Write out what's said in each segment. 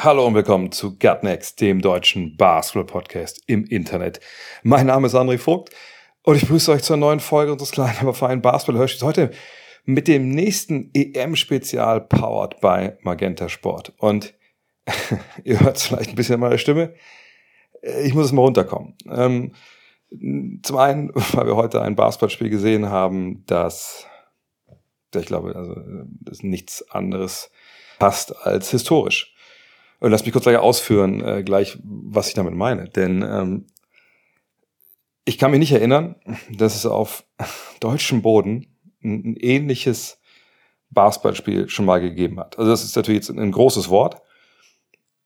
Hallo und willkommen zu Gutnext, dem deutschen Basketball-Podcast im Internet. Mein Name ist André Vogt und ich begrüße euch zur neuen Folge unseres kleinen, aber feinen Basketball-Hörspiels. Heute mit dem nächsten EM-Spezial powered by Magenta Sport. Und ihr hört vielleicht ein bisschen an meiner Stimme. Ich muss es mal runterkommen. Ähm, zum einen, weil wir heute ein Basketballspiel gesehen haben, das, ich glaube, also, das nichts anderes passt als historisch. Und lass mich kurz gleich ausführen, äh, gleich, was ich damit meine. Denn ähm, ich kann mich nicht erinnern, dass es auf deutschem Boden ein, ein ähnliches Basketballspiel schon mal gegeben hat. Also das ist natürlich jetzt ein großes Wort,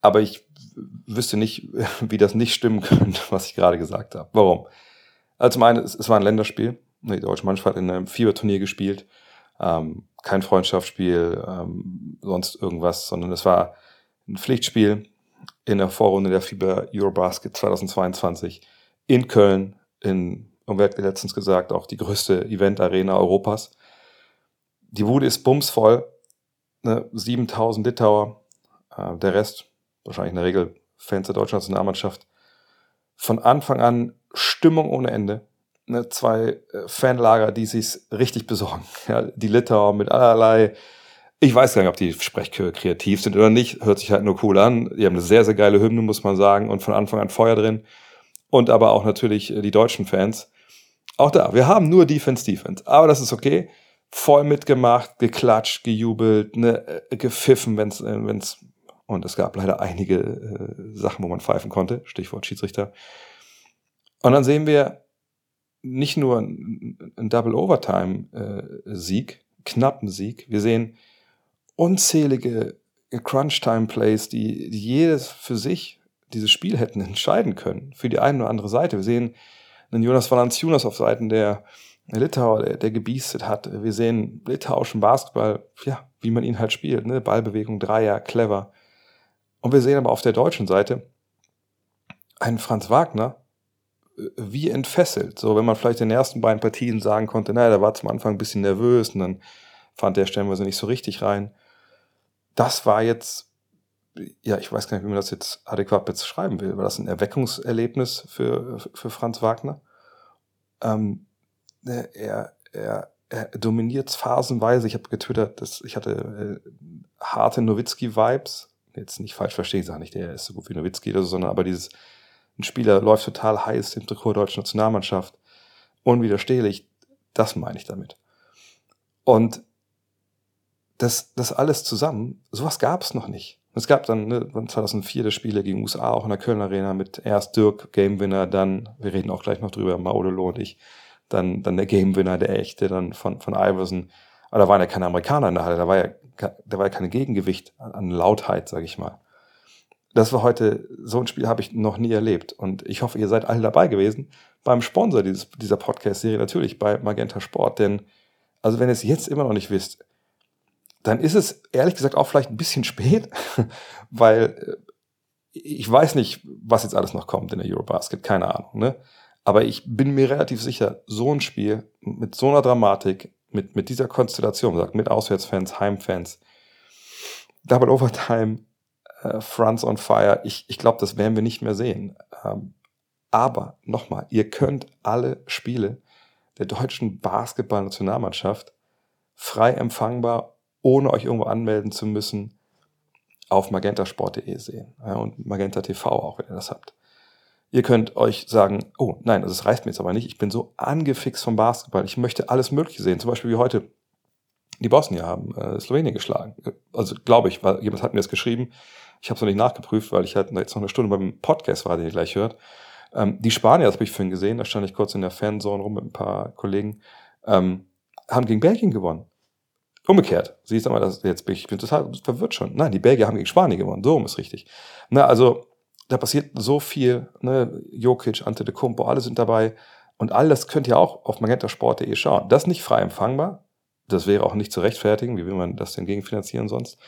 aber ich wüsste nicht, wie das nicht stimmen könnte, was ich gerade gesagt habe. Warum? Also zum einen, es, es war ein Länderspiel. Die deutsche Mannschaft hat in einem Fieberturnier gespielt. Ähm, kein Freundschaftsspiel, ähm, sonst irgendwas, sondern es war ein Pflichtspiel in der Vorrunde der FIBA Eurobasket 2022 in Köln, in, und hat letztens gesagt, auch die größte Event-Arena Europas. Die Bude ist bumsvoll, ne, 7000 Litauer, äh, der Rest, wahrscheinlich in der Regel Fans der deutschen Nationalmannschaft. Von Anfang an Stimmung ohne Ende. Ne, zwei äh, Fanlager, die sich's richtig besorgen. Ja, die Litauer mit allerlei ich weiß gar nicht, ob die Sprechchöre kreativ sind oder nicht. Hört sich halt nur cool an. Die haben eine sehr, sehr geile Hymne, muss man sagen. Und von Anfang an Feuer drin. Und aber auch natürlich äh, die deutschen Fans. Auch da, wir haben nur Defense, Defense. Aber das ist okay. Voll mitgemacht, geklatscht, gejubelt, ne, äh, gepfiffen, wenn's, äh, wenn's, und es gab leider einige äh, Sachen, wo man pfeifen konnte. Stichwort Schiedsrichter. Und dann sehen wir nicht nur einen Double Overtime äh, Sieg, knappen Sieg. Wir sehen unzählige Crunch-Time-Plays, die, die jedes für sich dieses Spiel hätten entscheiden können, für die eine oder andere Seite. Wir sehen einen Jonas Valanciunas auf Seiten der, der Litauer, der, der gebiestet hat. Wir sehen litauischen Basketball, ja, wie man ihn halt spielt, ne? Ballbewegung, Dreier, clever. Und wir sehen aber auf der deutschen Seite einen Franz Wagner, äh, wie entfesselt. So, wenn man vielleicht in den ersten beiden Partien sagen konnte, naja, der war zum Anfang ein bisschen nervös und dann fand der stellenweise nicht so richtig rein das war jetzt, ja, ich weiß gar nicht, wie man das jetzt adäquat beschreiben will. War das ein Erweckungserlebnis für, für Franz Wagner? Ähm, er, er, er dominiert phasenweise. Ich habe getwittert, dass ich hatte äh, harte Nowitzki-Vibes. Jetzt nicht falsch verstehen, ich sage nicht, der ist so gut wie Nowitzki oder so, sondern aber dieses, ein Spieler läuft total heiß im Trikot der deutschen Nationalmannschaft, unwiderstehlich, das meine ich damit. Und das, das alles zusammen, sowas gab es noch nicht. Es gab dann ne, 2004 das Spiele gegen USA auch in der Köln Arena mit erst Dirk, Game Winner, dann, wir reden auch gleich noch drüber, Maudelo und ich, dann, dann der Game Winner, der echte, dann von, von Iverson. Aber da waren ja keine Amerikaner in der Halle, da war ja, da war ja kein Gegengewicht an, an Lautheit, sage ich mal. Das war heute, so ein Spiel habe ich noch nie erlebt. Und ich hoffe, ihr seid alle dabei gewesen beim Sponsor dieses, dieser Podcast-Serie, natürlich bei Magenta Sport. Denn, also wenn ihr es jetzt immer noch nicht wisst, dann ist es ehrlich gesagt auch vielleicht ein bisschen spät, weil äh, ich weiß nicht, was jetzt alles noch kommt in der Eurobasket, keine Ahnung. Ne? Aber ich bin mir relativ sicher, so ein Spiel mit so einer Dramatik, mit, mit dieser Konstellation, mit Auswärtsfans, Heimfans, Double Overtime, äh, Fronts on Fire, ich, ich glaube, das werden wir nicht mehr sehen. Ähm, aber nochmal, ihr könnt alle Spiele der deutschen Basketball-Nationalmannschaft frei empfangbar ohne euch irgendwo anmelden zu müssen, auf magentasport.de sehen. Ja, und Magenta TV auch, wenn ihr das habt. Ihr könnt euch sagen, oh nein, also das reicht mir jetzt aber nicht. Ich bin so angefixt vom Basketball. Ich möchte alles Mögliche sehen. Zum Beispiel wie heute die Bosnier haben äh, Slowenien geschlagen. Also glaube ich, weil jemand hat mir das geschrieben. Ich habe es noch nicht nachgeprüft, weil ich halt jetzt noch eine Stunde beim Podcast war, den ihr gleich hört. Ähm, die Spanier, das habe ich vorhin gesehen, da stand ich kurz in der Fanzone rum mit ein paar Kollegen, ähm, haben gegen Belgien gewonnen. Umgekehrt. Siehst du mal, das, jetzt bin ich bin total verwirrt schon. Nein, die Belgier haben gegen Spanien gewonnen. So ist richtig. Na, also, da passiert so viel, ne? Jokic, Antetokounmpo, alle sind dabei. Und all das könnt ihr auch auf magentasport.de schauen. Das ist nicht frei empfangbar. Das wäre auch nicht zu rechtfertigen. Wie will man das denn gegenfinanzieren sonst?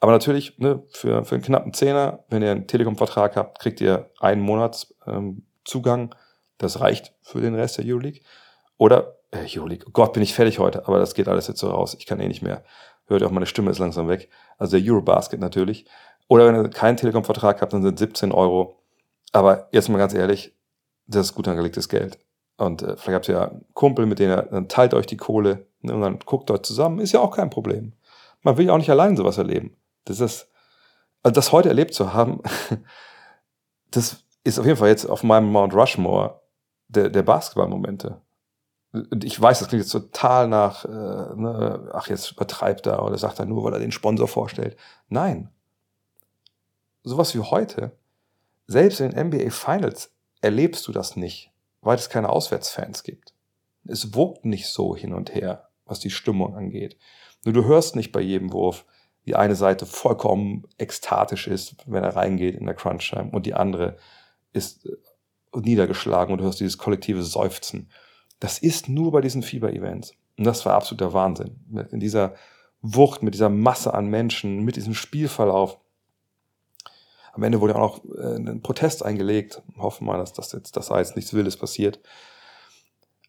Aber natürlich, ne, für, für einen knappen Zehner, wenn ihr einen Telekom-Vertrag habt, kriegt ihr einen Monats ähm, Zugang. Das reicht für den Rest der Euroleague. Oder, äh, Euroleague, oh Gott, bin ich fertig heute, aber das geht alles jetzt so raus. Ich kann eh nicht mehr. Hört ihr auch, meine Stimme ist langsam weg. Also der Eurobasket natürlich. Oder wenn ihr keinen Telekom-Vertrag habt, dann sind 17 Euro. Aber jetzt mal ganz ehrlich, das ist gut angelegtes Geld. Und äh, vielleicht habt ihr ja einen Kumpel, mit dem ihr, dann teilt euch die Kohle ne, und dann guckt euch zusammen. Ist ja auch kein Problem. Man will ja auch nicht allein sowas erleben. Das ist, also das heute erlebt zu haben, das ist auf jeden Fall jetzt auf meinem Mount Rushmore der, der Basketballmomente. Ich weiß, das klingt jetzt total nach, äh, ne, ach, jetzt übertreibt er oder sagt er nur, weil er den Sponsor vorstellt. Nein. Sowas wie heute, selbst in den NBA Finals erlebst du das nicht, weil es keine Auswärtsfans gibt. Es wogt nicht so hin und her, was die Stimmung angeht. Nur du hörst nicht bei jedem Wurf, die eine Seite vollkommen ekstatisch ist, wenn er reingeht in der Crunch-Time und die andere ist äh, niedergeschlagen und du hörst dieses kollektive Seufzen. Das ist nur bei diesen Fieber-Events. Und das war absoluter Wahnsinn. In dieser Wucht, mit dieser Masse an Menschen, mit diesem Spielverlauf. Am Ende wurde auch noch äh, ein Protest eingelegt. Hoffen wir mal, dass das jetzt, dass da jetzt nichts Wildes passiert.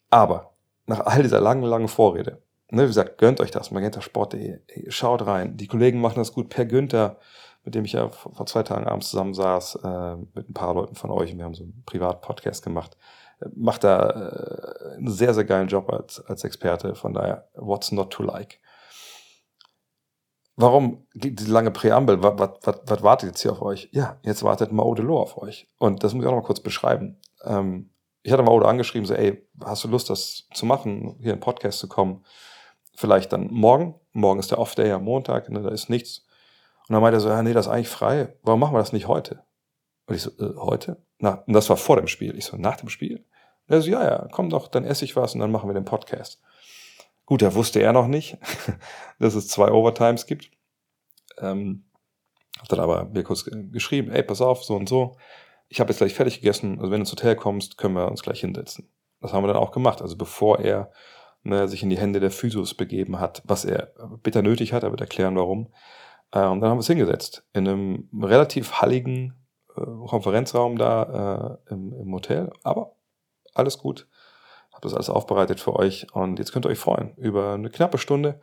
Aber nach all dieser langen, langen Vorrede ne, wie gesagt, gönnt euch das, magentasport.de, schaut rein. Die Kollegen machen das gut. Per Günther, mit dem ich ja vor zwei Tagen abends zusammen saß, äh, mit ein paar Leuten von euch, wir haben so einen Privat-Podcast gemacht, macht da äh, einen sehr, sehr geilen Job als, als Experte. Von daher, what's not to like? Warum diese lange Präambel? Was, was, was, wartet jetzt hier auf euch? Ja, jetzt wartet Mao Delors auf euch. Und das muss ich auch noch mal kurz beschreiben. Ähm, ich hatte Mao angeschrieben, so, ey, hast du Lust, das zu machen, hier in den Podcast zu kommen? vielleicht dann morgen. Morgen ist der Off-Day am Montag, ne, da ist nichts. Und dann meinte er so, ja, nee, das ist eigentlich frei. Warum machen wir das nicht heute? Und ich so, äh, heute? Na, und das war vor dem Spiel. Ich so, nach dem Spiel? Und er so, ja, ja, komm doch, dann esse ich was und dann machen wir den Podcast. Gut, da wusste er noch nicht, dass es zwei Overtimes gibt. Ähm, hat dann aber mir kurz geschrieben, ey, pass auf, so und so. Ich habe jetzt gleich fertig gegessen, also wenn du ins Hotel kommst, können wir uns gleich hinsetzen. Das haben wir dann auch gemacht. Also bevor er ne, sich in die Hände der Physios begeben hat, was er bitter nötig hat, er wird erklären, warum. Äh, und dann haben wir es hingesetzt in einem relativ halligen äh, Konferenzraum da äh, im, im Hotel, aber alles gut. Habe das alles aufbereitet für euch und jetzt könnt ihr euch freuen über eine knappe Stunde.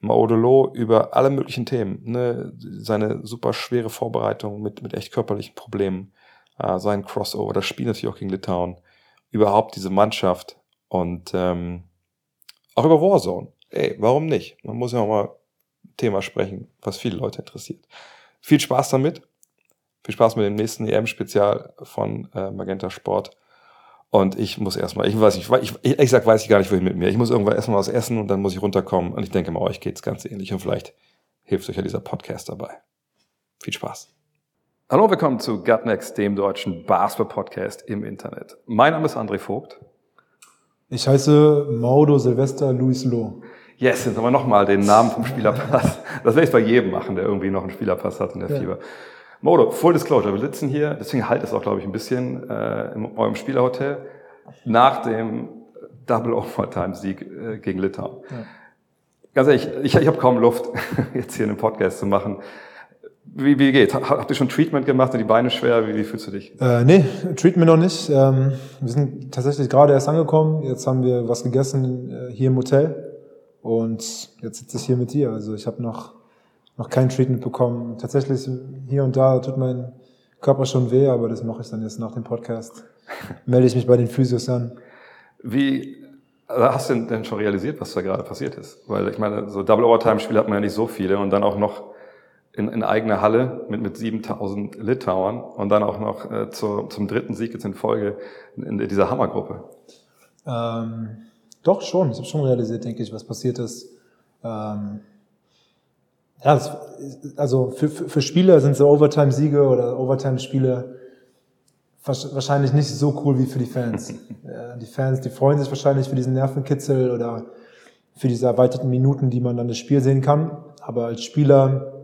Maudolo über alle möglichen Themen, ne? seine super schwere Vorbereitung mit, mit echt körperlichen Problemen, äh, sein Crossover, das Spiel natürlich auch gegen Litauen, überhaupt diese Mannschaft und ähm, auch über Warzone. Ey, warum nicht? Man muss ja auch mal Thema sprechen, was viele Leute interessiert. Viel Spaß damit. Viel Spaß mit dem nächsten EM-Spezial von äh, Magenta Sport. Und ich muss erstmal, ich weiß nicht, ich, ich, ich sag, weiß ich gar nicht, wohin mit mir. Ich muss irgendwann erstmal was essen und dann muss ich runterkommen. Und ich denke mal, euch geht's ganz ähnlich. Und vielleicht hilft euch ja dieser Podcast dabei. Viel Spaß. Hallo, willkommen zu Gutnext, dem deutschen Basketball-Podcast im Internet. Mein Name ist André Vogt. Ich heiße Maudo Silvester Luis Loh. Yes, jetzt haben wir nochmal den Namen vom Spielerpass. Das werde ich bei jedem machen, der irgendwie noch einen Spielerpass hat in der ja. Fieber. Modo, Full Disclosure, wir sitzen hier, deswegen halt es auch, glaube ich, ein bisschen äh, in eurem Spielerhotel nach dem Double Overtime-Sieg äh, gegen Litauen. Ja. Ganz ehrlich, ich, ich habe kaum Luft, jetzt hier einen Podcast zu machen. Wie, wie geht? Habt ihr schon Treatment gemacht? Sind die Beine schwer? Wie, wie fühlst du dich? Äh, nee, Treatment noch nicht. Ähm, wir sind tatsächlich gerade erst angekommen. Jetzt haben wir was gegessen äh, hier im Hotel. Und jetzt sitze ich hier mit dir. Also ich habe noch, noch kein Treatment bekommen. Tatsächlich hier und da tut mein Körper schon weh, aber das mache ich dann jetzt nach dem Podcast. Melde ich mich bei den Physios an. Wie also hast du denn schon realisiert, was da gerade passiert ist? Weil ich meine, so Double Overtime-Spiele hat man ja nicht so viele und dann auch noch in, in eigener Halle mit, mit 7000 Litauern und dann auch noch äh, zu, zum dritten Sieg jetzt in Folge in, in dieser Hammergruppe? Ähm, doch schon, ich habe schon realisiert, denke ich, was passiert ist. Ähm, ja, das, also für, für, für Spieler sind so Overtime-Siege oder Overtime-Spiele wahrscheinlich nicht so cool wie für die Fans. die Fans, die freuen sich wahrscheinlich für diesen Nervenkitzel oder für diese erweiterten Minuten, die man dann das Spiel sehen kann. Aber als Spieler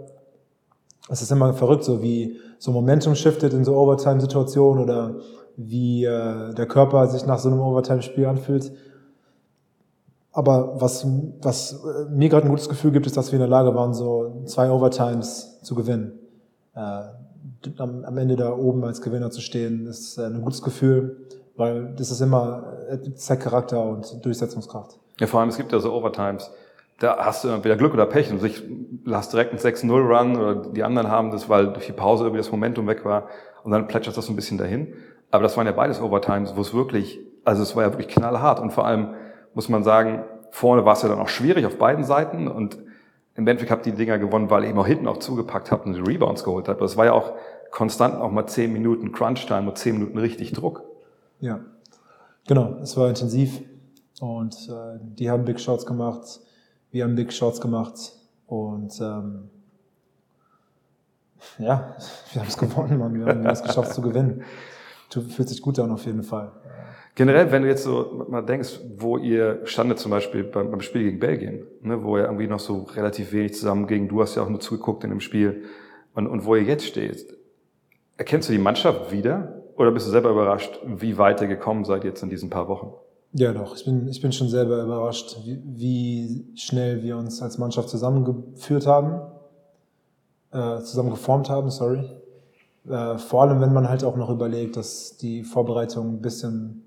es ist immer verrückt, so wie so Momentum shiftet in so Overtime-Situationen oder wie äh, der Körper sich nach so einem Overtime-Spiel anfühlt. Aber was, was äh, mir gerade ein gutes Gefühl gibt, ist, dass wir in der Lage waren, so zwei Overtimes zu gewinnen. Äh, am, am Ende da oben als Gewinner zu stehen, ist äh, ein gutes Gefühl, weil das ist immer, äh, zeigt Charakter und Durchsetzungskraft. Ja, vor allem, es gibt ja so Overtimes, da hast du entweder Glück oder Pech und sich lass direkt einen 6-0-Run oder die anderen haben das, weil durch die Pause irgendwie das Momentum weg war und dann plätschert das so ein bisschen dahin. Aber das waren ja beides Overtimes, wo es wirklich, also es war ja wirklich knallhart und vor allem muss man sagen, vorne war es ja dann auch schwierig auf beiden Seiten und im Endeffekt habt ihr die Dinger gewonnen, weil ihr eben auch hinten auch zugepackt habt und die Rebounds geholt habt. Aber es war ja auch konstant auch mal 10 Minuten Crunch-Time und 10 Minuten richtig Druck. Ja, genau. Es war intensiv und äh, die haben Big Shots gemacht, wir haben Big Shots gemacht und ähm, ja, wir haben es gewonnen, Mann. Wir haben es geschafft zu gewinnen. Fühlt sich gut an auf jeden Fall. Generell, wenn du jetzt so mal denkst, wo ihr standet zum Beispiel beim, beim Spiel gegen Belgien, ne, wo ihr irgendwie noch so relativ wenig zusammen ging, du hast ja auch nur zugeguckt in dem Spiel und, und wo ihr jetzt steht, erkennst du die Mannschaft wieder oder bist du selber überrascht, wie weit ihr gekommen seid jetzt in diesen paar Wochen? Ja, doch. Ich bin, ich bin schon selber überrascht, wie, wie schnell wir uns als Mannschaft zusammengeführt haben, äh, zusammen geformt haben, sorry. Äh, vor allem, wenn man halt auch noch überlegt, dass die Vorbereitung ein bisschen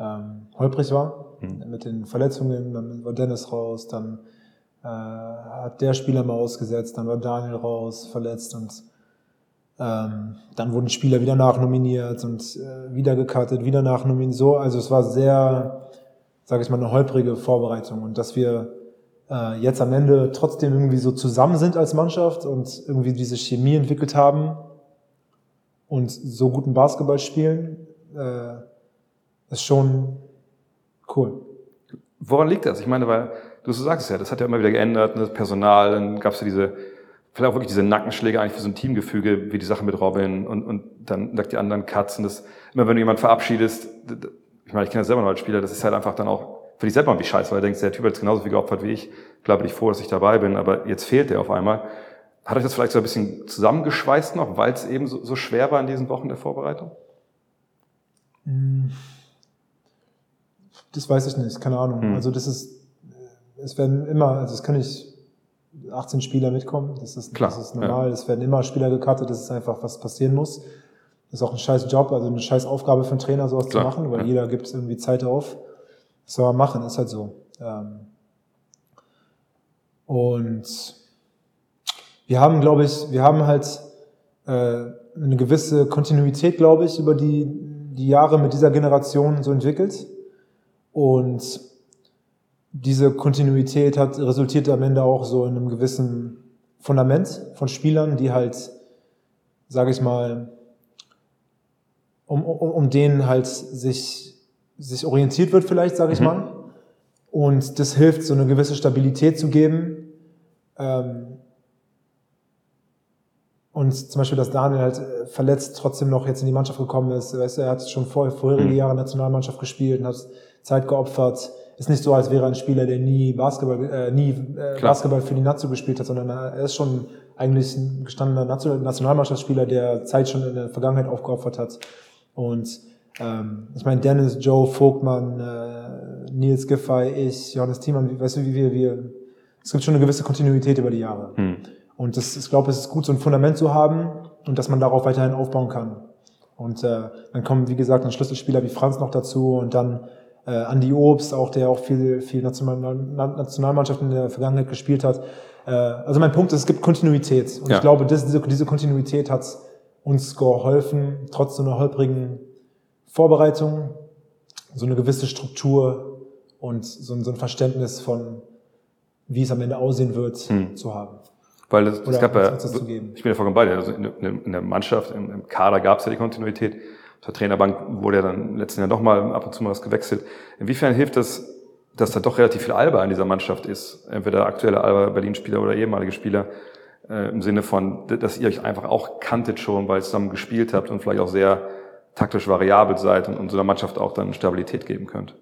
ähm, holprig war mhm. mit den Verletzungen. Dann war Dennis raus, dann äh, hat der Spieler mal ausgesetzt, dann war Daniel raus, verletzt und ähm, dann wurden Spieler wieder nachnominiert und äh, wieder gecuttet, wieder nachnominiert. So, also es war sehr, sage ich mal, eine holprige Vorbereitung und dass wir äh, jetzt am Ende trotzdem irgendwie so zusammen sind als Mannschaft und irgendwie diese Chemie entwickelt haben und so guten Basketball spielen, äh, ist schon cool. Woran liegt das? Ich meine, weil du so sagst ja, das hat ja immer wieder geändert, ne, das Personal, dann gab es ja diese, vielleicht auch wirklich diese Nackenschläge eigentlich für so ein Teamgefüge, wie die Sache mit Robin und, und dann die anderen und das, immer wenn du jemanden verabschiedest, ich meine, ich kenne das selber noch als Spieler, das ist halt einfach dann auch für dich selber irgendwie scheiße, weil du denkst, der Typ hat jetzt genauso viel geopfert wie ich, klar bin ich froh, dass ich dabei bin, aber jetzt fehlt der auf einmal. Hat euch das vielleicht so ein bisschen zusammengeschweißt noch, weil es eben so, so schwer war in diesen Wochen der Vorbereitung? Das weiß ich nicht, keine Ahnung. Hm. Also das ist, es werden immer, also es können nicht 18 Spieler mitkommen, das ist, Klar, das ist normal, ja. es werden immer Spieler gecuttet, das ist einfach, was passieren muss. Das ist auch ein scheiß Job, also eine scheiß Aufgabe für einen Trainer, sowas Klar, zu machen, weil ja. jeder gibt irgendwie Zeit auf. Das soll man machen, ist halt so. Ähm, und wir haben, glaube ich, wir haben halt äh, eine gewisse Kontinuität, glaube ich, über die, die Jahre mit dieser Generation so entwickelt. Und diese Kontinuität hat resultiert am Ende auch so in einem gewissen Fundament von Spielern, die halt, sage ich mal, um, um, um denen halt sich, sich orientiert wird vielleicht, sage ich mhm. mal. Und das hilft, so eine gewisse Stabilität zu geben. Ähm, und zum Beispiel, dass Daniel halt äh, verletzt trotzdem noch jetzt in die Mannschaft gekommen ist. Weißt du, er hat schon vor, vorherige mhm. Jahre Nationalmannschaft gespielt und hat Zeit geopfert. Ist nicht so, als wäre er ein Spieler, der nie Basketball, äh, nie äh, Basketball für die Nazio gespielt hat, sondern er ist schon eigentlich ein gestandener Nationalmannschaftsspieler, der Zeit schon in der Vergangenheit aufgeopfert hat. Und ähm, ich meine, Dennis, Joe, Vogtmann, äh, Nils Giffey, ich, Johannes Thiemann, weißt du, wie wir, wir, es gibt schon eine gewisse Kontinuität über die Jahre. Hm. Und das, ich glaube, es ist gut, so ein Fundament zu haben und dass man darauf weiterhin aufbauen kann. Und äh, dann kommen, wie gesagt, ein Schlüsselspieler wie Franz noch dazu und dann äh, Andi Obst, auch der auch viel, viel National, Nationalmannschaft in der Vergangenheit gespielt hat. Äh, also mein Punkt ist, es gibt Kontinuität. Und ja. ich glaube, das, diese, diese Kontinuität hat uns geholfen, trotz so einer holprigen Vorbereitung, so eine gewisse Struktur und so, so ein Verständnis von, wie es am Ende aussehen wird, hm. zu haben. Weil es, es gab ja, ich bin ja vollkommen bei dir, also in, in der Mannschaft, im, im Kader gab es ja die Kontinuität auf der Trainerbank wurde ja dann letzten Jahr nochmal ab und zu mal was gewechselt. Inwiefern hilft das, dass da doch relativ viel Alba in dieser Mannschaft ist? Entweder aktuelle Alba Berlin-Spieler oder ehemalige Spieler, äh, im Sinne von, dass ihr euch einfach auch kanntet schon, weil ihr zusammen gespielt habt und vielleicht auch sehr taktisch variabel seid und, und so einer Mannschaft auch dann Stabilität geben könnt.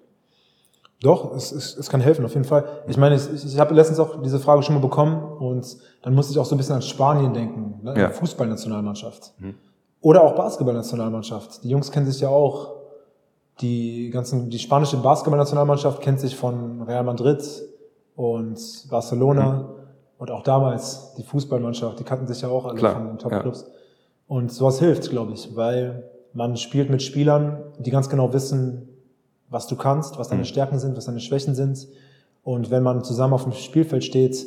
Doch, es, es, es kann helfen, auf jeden Fall. Ich meine, ich, ich habe letztens auch diese Frage schon mal bekommen und dann musste ich auch so ein bisschen an Spanien denken, ne? Ja. Fußballnationalmannschaft. Oder auch Basketballnationalmannschaft. Die Jungs kennen sich ja auch. Die ganzen, die spanische Basketballnationalmannschaft kennt sich von Real Madrid und Barcelona und auch damals die Fußballmannschaft, die kannten sich ja auch alle Klar, von den Top-Clubs. Und sowas hilft, glaube ich, weil man spielt mit Spielern, die ganz genau wissen, was du kannst, was deine Stärken sind, was deine Schwächen sind. Und wenn man zusammen auf dem Spielfeld steht,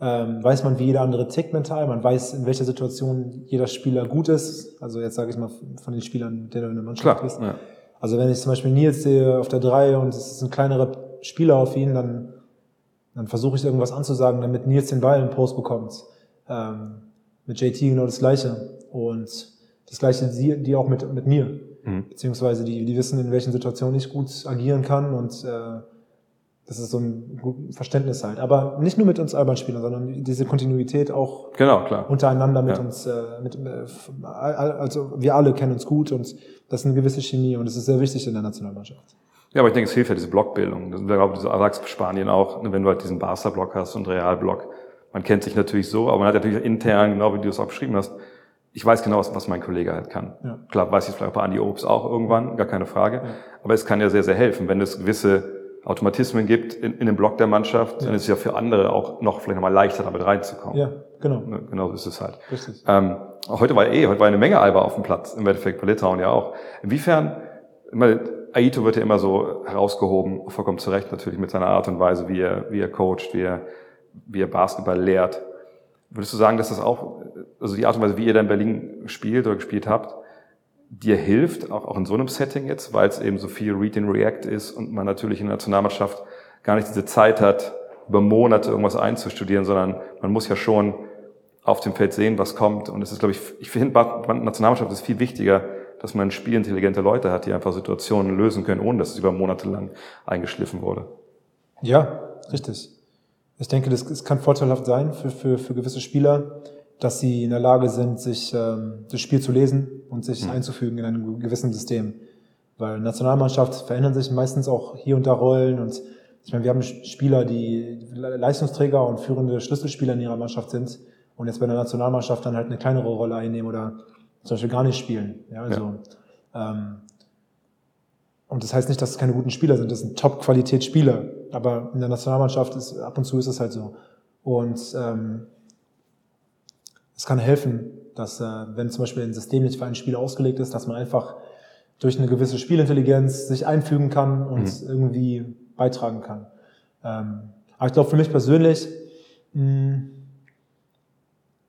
ähm, weiß man, wie jeder andere tickt mental. Man weiß, in welcher Situation jeder Spieler gut ist. Also jetzt sage ich mal von den Spielern, mit denen du in der Mannschaft Klar, bist. ja. Also wenn ich zum Beispiel Nils sehe auf der 3 und es ist ein kleinerer Spieler auf ihn, dann, dann versuche ich irgendwas anzusagen, damit Nils den Ball in den Post bekommt. Ähm, mit JT genau das Gleiche. Und das Gleiche die, die auch mit, mit mir. Beziehungsweise die, die wissen, in welchen Situationen ich gut agieren kann und äh, das ist so ein Verständnis halt. Aber nicht nur mit uns Alban-Spielern, sondern diese Kontinuität auch Genau, klar. untereinander mit Ja. uns, äh, mit, äh, also wir alle kennen uns gut und das ist eine gewisse Chemie und das ist sehr wichtig in der Nationalmannschaft. Ja, aber ich denke, es hilft ja diese Blockbildung. Das, ich glaube, du sagst Spanien auch, ne, wenn du halt diesen Barca-Block hast und Real-Block. Man kennt sich natürlich so, aber man hat natürlich intern, genau wie du es auch beschrieben hast, ich weiß genau, was, was mein Kollege halt kann. Ja. Klar, weiß ich vielleicht bei Andi Obst auch irgendwann, gar keine Frage. Aber es kann ja sehr, sehr helfen, wenn es gewisse Automatismen gibt in, in dem Block der Mannschaft, dann ist es ja für andere auch noch vielleicht nochmal leichter, damit reinzukommen. Ja, genau. Ne, Genau so ist es halt. Richtig. Ähm, heute war eh, heute war eine Menge Alba auf dem Platz, im Endeffekt bei Litauen ja auch. Inwiefern, ich meine, Aito wird ja immer so herausgehoben, vollkommen zu Recht natürlich mit seiner Art und Weise, wie er, wie er coacht, wie er, wie er Basketball lehrt. Würdest du sagen, dass das auch, also die Art und Weise, wie ihr da in Berlin spielt oder gespielt habt, dir hilft, auch, auch in so einem Setting jetzt, weil es eben so viel Read and React ist und man natürlich in der Nationalmannschaft gar nicht diese Zeit hat, über Monate irgendwas einzustudieren, sondern man muss ja schon auf dem Feld sehen, was kommt. Und es ist, glaube ich, ich finde, bei Nationalmannschaft ist viel wichtiger, dass man spielintelligente Leute hat, die einfach Situationen lösen können, ohne dass es über Monate lang eingeschliffen wurde. Ja, richtig. Ich denke, das, es kann vorteilhaft sein für, für, für gewisse Spieler, dass sie in der Lage sind, sich ähm, das Spiel zu lesen und sich einzufügen in einem gewissen System. Weil Nationalmannschaft verändern sich meistens auch hier und da Rollen und ich meine, wir haben Spieler, die Leistungsträger und führende Schlüsselspieler in ihrer Mannschaft sind und jetzt bei der Nationalmannschaft dann halt eine kleinere Rolle einnehmen oder zum Beispiel gar nicht spielen. Ja, also, Ähm, und das heißt nicht, dass es keine guten Spieler sind, das sind Top-Qualität-Spieler. Aber in der Nationalmannschaft ist ab und zu ist es halt so. Und ähm, es kann helfen, dass äh, wenn zum Beispiel ein System nicht für einen Spieler ausgelegt ist, dass man einfach durch eine gewisse Spielintelligenz sich einfügen kann und irgendwie beitragen kann. Ähm, aber ich glaube für mich persönlich, mh,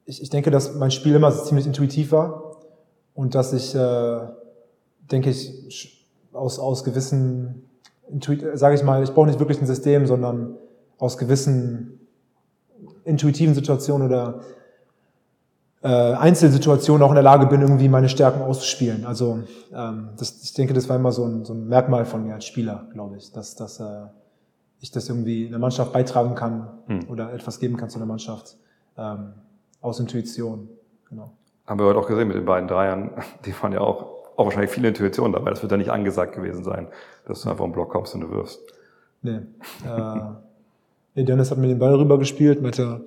ich, ich denke, dass mein Spiel immer ziemlich intuitiv war und dass ich, äh, denke ich, aus, aus gewissen, sage ich mal, ich brauche nicht wirklich ein System, sondern aus gewissen intuitiven Situationen oder äh, Einzelsituationen auch in der Lage bin, irgendwie meine Stärken auszuspielen. Also ähm, das, ich denke, das war immer so ein, so ein Merkmal von mir als Spieler, glaube ich, dass, dass äh, ich das irgendwie in der Mannschaft beitragen kann oder etwas geben kann zu der Mannschaft ähm, aus Intuition. Genau. Haben wir heute auch gesehen mit den beiden Dreiern, die waren ja auch, auch wahrscheinlich viel Intuition dabei. Das wird ja nicht angesagt gewesen sein, dass du einfach im Block kommst und du wirfst. Nee. Äh, nee, Dennis hat mir den Ball rübergespielt, meinte,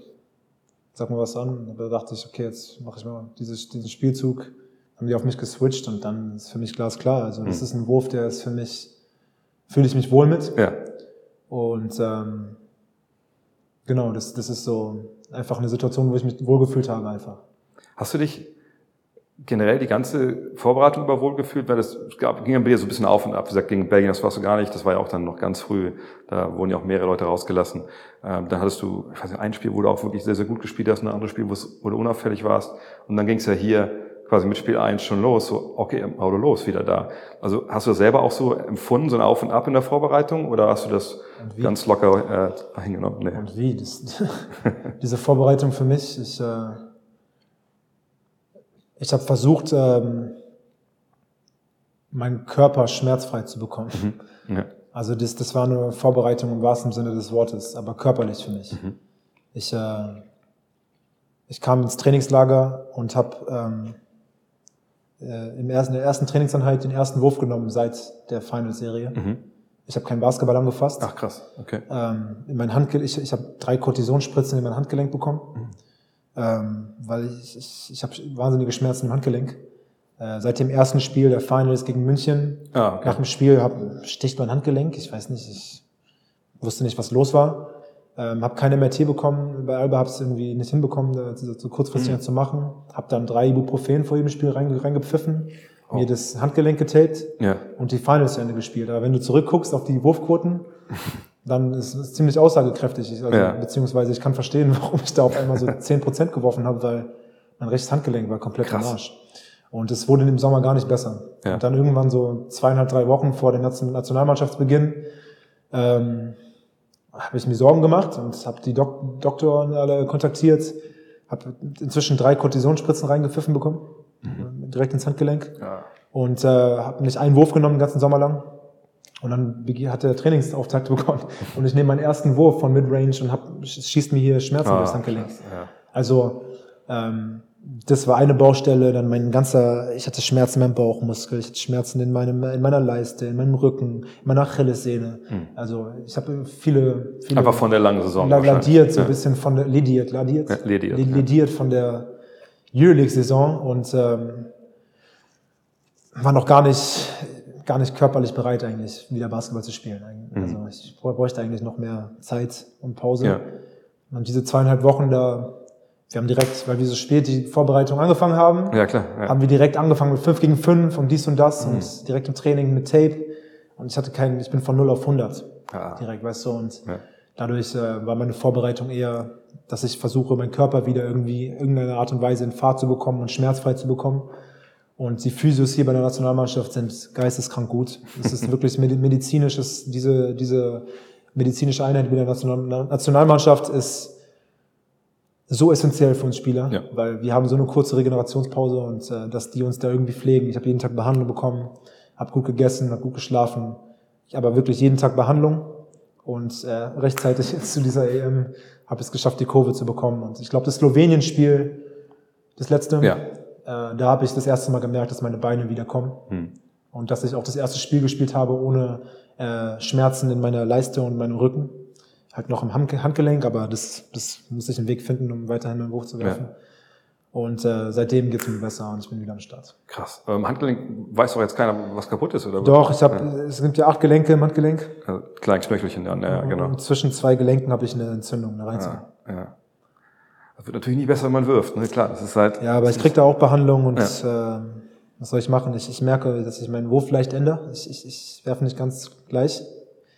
sag mal was an. Und da dachte ich, okay, jetzt mache ich mal dieses, diesen Spielzug. Haben die auf mich geswitcht und dann ist für mich glasklar. Also das ist ein Wurf, der ist für mich, fühle ich mich wohl mit. Ja, Und ähm, genau, das, das ist so einfach eine Situation, wo ich mich wohlgefühlt habe einfach. Hast du dich generell die ganze Vorbereitung über wohl gefühlt? Weil das gab, ging ja bei dir so ein bisschen auf und ab. Wie gesagt, gegen Belgien, das warst du gar nicht. Das war ja auch dann noch ganz früh. Da wurden ja auch mehrere Leute rausgelassen. Ähm, dann hattest du, ich weiß nicht, ein Spiel, wo du auch wirklich sehr, sehr gut gespielt hast, ein anderes Spiel, wo du unauffällig warst. Und dann ging es ja hier quasi mit Spiel 1 schon los. So, okay, Auto los, wieder da. Also hast du das selber auch so empfunden, so ein Auf und Ab in der Vorbereitung? Oder hast du das ganz locker äh, hingenommen? Nee. Und wie? Das, diese Vorbereitung für mich, ich, äh, ich habe versucht, ähm, meinen Körper schmerzfrei zu bekommen. Ja. Also das, das war eine Vorbereitung im wahrsten Sinne des Wortes, aber körperlich für mich. Ich, äh, ich kam ins Trainingslager und habe ähm, äh, im ersten, in der ersten Trainingseinheit den ersten Wurf genommen seit der Finals-Serie. Ich habe keinen Basketball angefasst. Ach krass, okay. Ähm, in mein Handgelenk, ich, ich habe drei Kortisonspritzen in mein Handgelenk bekommen, Mhm. Ähm, weil ich, ich, ich habe wahnsinnige Schmerzen im Handgelenk. Äh, seit dem ersten Spiel der Finals gegen München, Ah, okay. nach dem Spiel hab, sticht mein Handgelenk. Ich weiß nicht, ich wusste nicht, was los war. Ähm, habe keine MRT bekommen. Bei Alba habe es irgendwie nicht hinbekommen, das so kurzfristig Mhm. zu machen. Habe dann drei Ibuprofen vor jedem Spiel reinge reingepfiffen, Oh. mir das Handgelenk getaped Ja. und die Finals zu Ende gespielt. Aber wenn du zurückguckst auf die Wurfquoten, dann ist es ziemlich aussagekräftig. Ich- Also, Ja. Beziehungsweise ich kann verstehen, warum ich da auf einmal so 10% geworfen habe, weil mein rechtes Handgelenk war komplett Krass. am Arsch. Und es wurde im Sommer gar nicht besser. Ja. Und dann irgendwann so zweieinhalb, drei Wochen vor dem Nation- Nationalmannschaftsbeginn ähm, habe ich mir Sorgen gemacht und habe die Dok Doktoren alle kontaktiert. Habe inzwischen drei Kortisonspritzen reingepfiffen bekommen, direkt ins Handgelenk. Mhm. Ja. Und äh, habe nicht einen Wurf genommen den ganzen Sommer lang. Und dann hat der Trainingsauftakt begonnen. Und ich nehme meinen ersten Wurf von Midrange und hab, schießt mir hier Schmerzen Ah, durchs Handgelenk. ja. Also ähm, das war eine Baustelle, dann mein ganzer, ich hatte Schmerzen in meinem Bauchmuskel, ich hatte Schmerzen in meinem, in meiner Leiste, in meinem Rücken, in meiner Achillessehne. Also ich habe viele, viele Hm. Einfach von der langen Saison. ladiert, so ein ja. bisschen von der, lediert, ladiert, Ja, lediert, Le- ja. lediert von der Euroleague-Saison und ähm, war noch gar nicht, gar nicht körperlich bereit eigentlich, wieder Basketball zu spielen. Also ich bräuchte eigentlich noch mehr Zeit und Pause. Mhm. Ja. Und diese zweieinhalb Wochen da, wir haben direkt, weil wir so spät die Vorbereitung angefangen haben, Ja, klar. Ja. haben wir direkt angefangen mit 5 gegen 5 und dies und das Mhm. und direkt im Training mit Tape. Und ich hatte keinen, ich bin von 0 auf 100 Ah. direkt, weißt du, und Ja. dadurch äh, war meine Vorbereitung eher, dass ich versuche, meinen Körper wieder irgendwie irgendeine Art und Weise in Fahrt zu bekommen und schmerzfrei zu bekommen. Und die Physios hier bei der Nationalmannschaft sind geisteskrank gut. Es ist wirklich medi- medizinisches, diese, diese medizinische Einheit mit der National Nationalmannschaft ist so essentiell für uns Spieler, Ja. weil wir haben so eine kurze Regenerationspause und äh, dass die uns da irgendwie pflegen. Ich habe jeden Tag Behandlung bekommen, habe gut gegessen, habe gut geschlafen. Ich aber wirklich jeden Tag Behandlung und äh, rechtzeitig jetzt zu dieser EM habe ich es geschafft, die Kurve zu bekommen. Und ich glaube, das Slowenien-Spiel, das letzte, Ja. Äh, da habe ich das erste Mal gemerkt, dass meine Beine wieder kommen Hm. und dass ich auch das erste Spiel gespielt habe ohne äh, Schmerzen in meiner Leiste und meinem Rücken. Halt noch im Handge- Handgelenk, aber das, das muss ich einen Weg finden, um weiterhin meinen Wurf zu werfen. Und äh, seitdem geht es mir besser und ich bin wieder am Start. Krass. Im Handgelenk weiß doch jetzt keiner, was kaputt ist, oder? Doch, ich habe, es gibt ja acht Gelenke im Handgelenk. Ja, kleines Knöchelchen, ja, ja genau. Und zwischen zwei Gelenken habe ich eine Entzündung, eine Reizung. Ja, ja. Das wird natürlich nie besser, wenn man wirft, ne? Klar, das ist halt. Ja, aber ich krieg da auch Behandlung und ähm, was soll ich machen? Ich, ich merke, dass ich meinen Wurf leicht ändere. Ich, ich, ich werfe nicht ganz gleich.